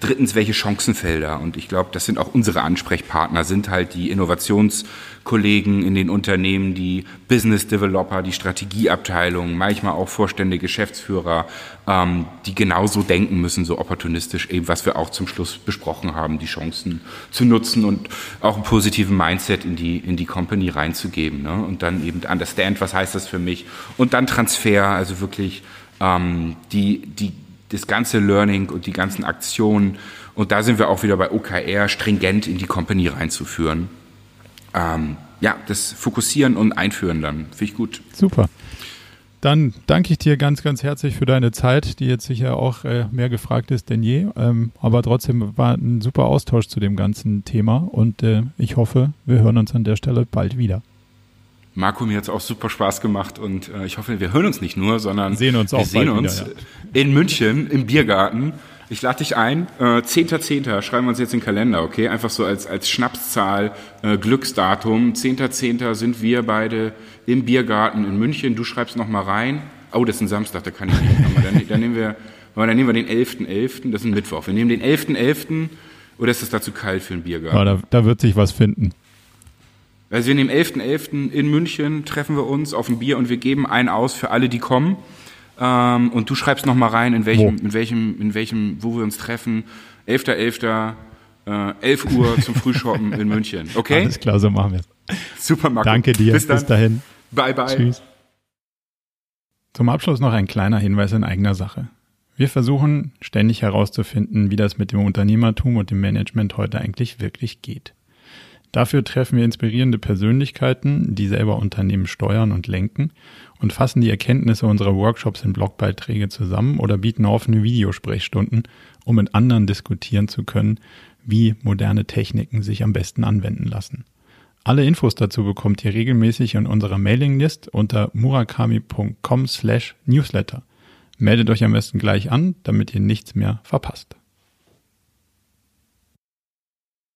Drittens, welche Chancenfelder? Und ich glaube, das sind auch unsere Ansprechpartner, sind halt die Innovationskollegen in den Unternehmen, die Business Developer, die Strategieabteilung, manchmal auch Vorstände, Geschäftsführer, ähm, die genauso denken müssen, so opportunistisch, eben was wir auch zum Schluss besprochen haben, die Chancen zu nutzen und auch einen positiven Mindset in die, in die Company reinzugeben. Ne? Und dann eben understand, was heißt das für mich? Und dann Transfer, also wirklich ähm, die, die das ganze Learning und die ganzen Aktionen. Und da sind wir auch wieder bei OKR, stringent in die Company reinzuführen. Ähm, ja, das Fokussieren und Einführen dann. Finde ich gut. Super. Dann danke ich dir ganz, ganz herzlich für deine Zeit, die jetzt sicher auch äh, mehr gefragt ist denn je. Ähm, aber trotzdem war ein super Austausch zu dem ganzen Thema und äh, ich hoffe, wir hören uns an der Stelle bald wieder. Marco, mir hat es auch super Spaß gemacht und äh, ich hoffe, wir hören uns nicht nur, sondern sehen uns wir sehen uns wieder, ja. in München im Biergarten. Ich lade dich ein. Äh, 10.10. .10. schreiben wir uns jetzt in den Kalender, okay? Einfach so als, als Schnapszahl, äh, Glücksdatum. 10.10. .10. sind wir beide im Biergarten in München. Du schreibst nochmal rein. Oh, das ist ein Samstag, da kann ich nicht. Aber dann, dann, nehmen wir, dann nehmen wir den 11.11., .11., das ist ein Mittwoch. Wir nehmen den 11.11. .11., oder ist es dazu kalt für einen Biergarten? Ja, da, da wird sich was finden. Also wir nehmen 11.11. .11. in München, treffen wir uns auf ein Bier und wir geben einen aus für alle, die kommen. Ähm, und du schreibst noch mal rein, in welchem, wo? in welchem, in welchem, wo wir uns treffen. 11.11. Äh, 11 Uhr zum Frühshoppen in München. Okay? Alles klar, so machen wir es. Super, Marco. Danke dir. Bis, Bis dahin. Bye, bye. Tschüss. Zum Abschluss noch ein kleiner Hinweis in eigener Sache. Wir versuchen ständig herauszufinden, wie das mit dem Unternehmertum und dem Management heute eigentlich wirklich geht. Dafür treffen wir inspirierende Persönlichkeiten, die selber Unternehmen steuern und lenken und fassen die Erkenntnisse unserer Workshops in Blogbeiträge zusammen oder bieten offene Videosprechstunden, um mit anderen diskutieren zu können, wie moderne Techniken sich am besten anwenden lassen. Alle Infos dazu bekommt ihr regelmäßig in unserer Mailinglist unter murakami.com slash newsletter. Meldet euch am besten gleich an, damit ihr nichts mehr verpasst.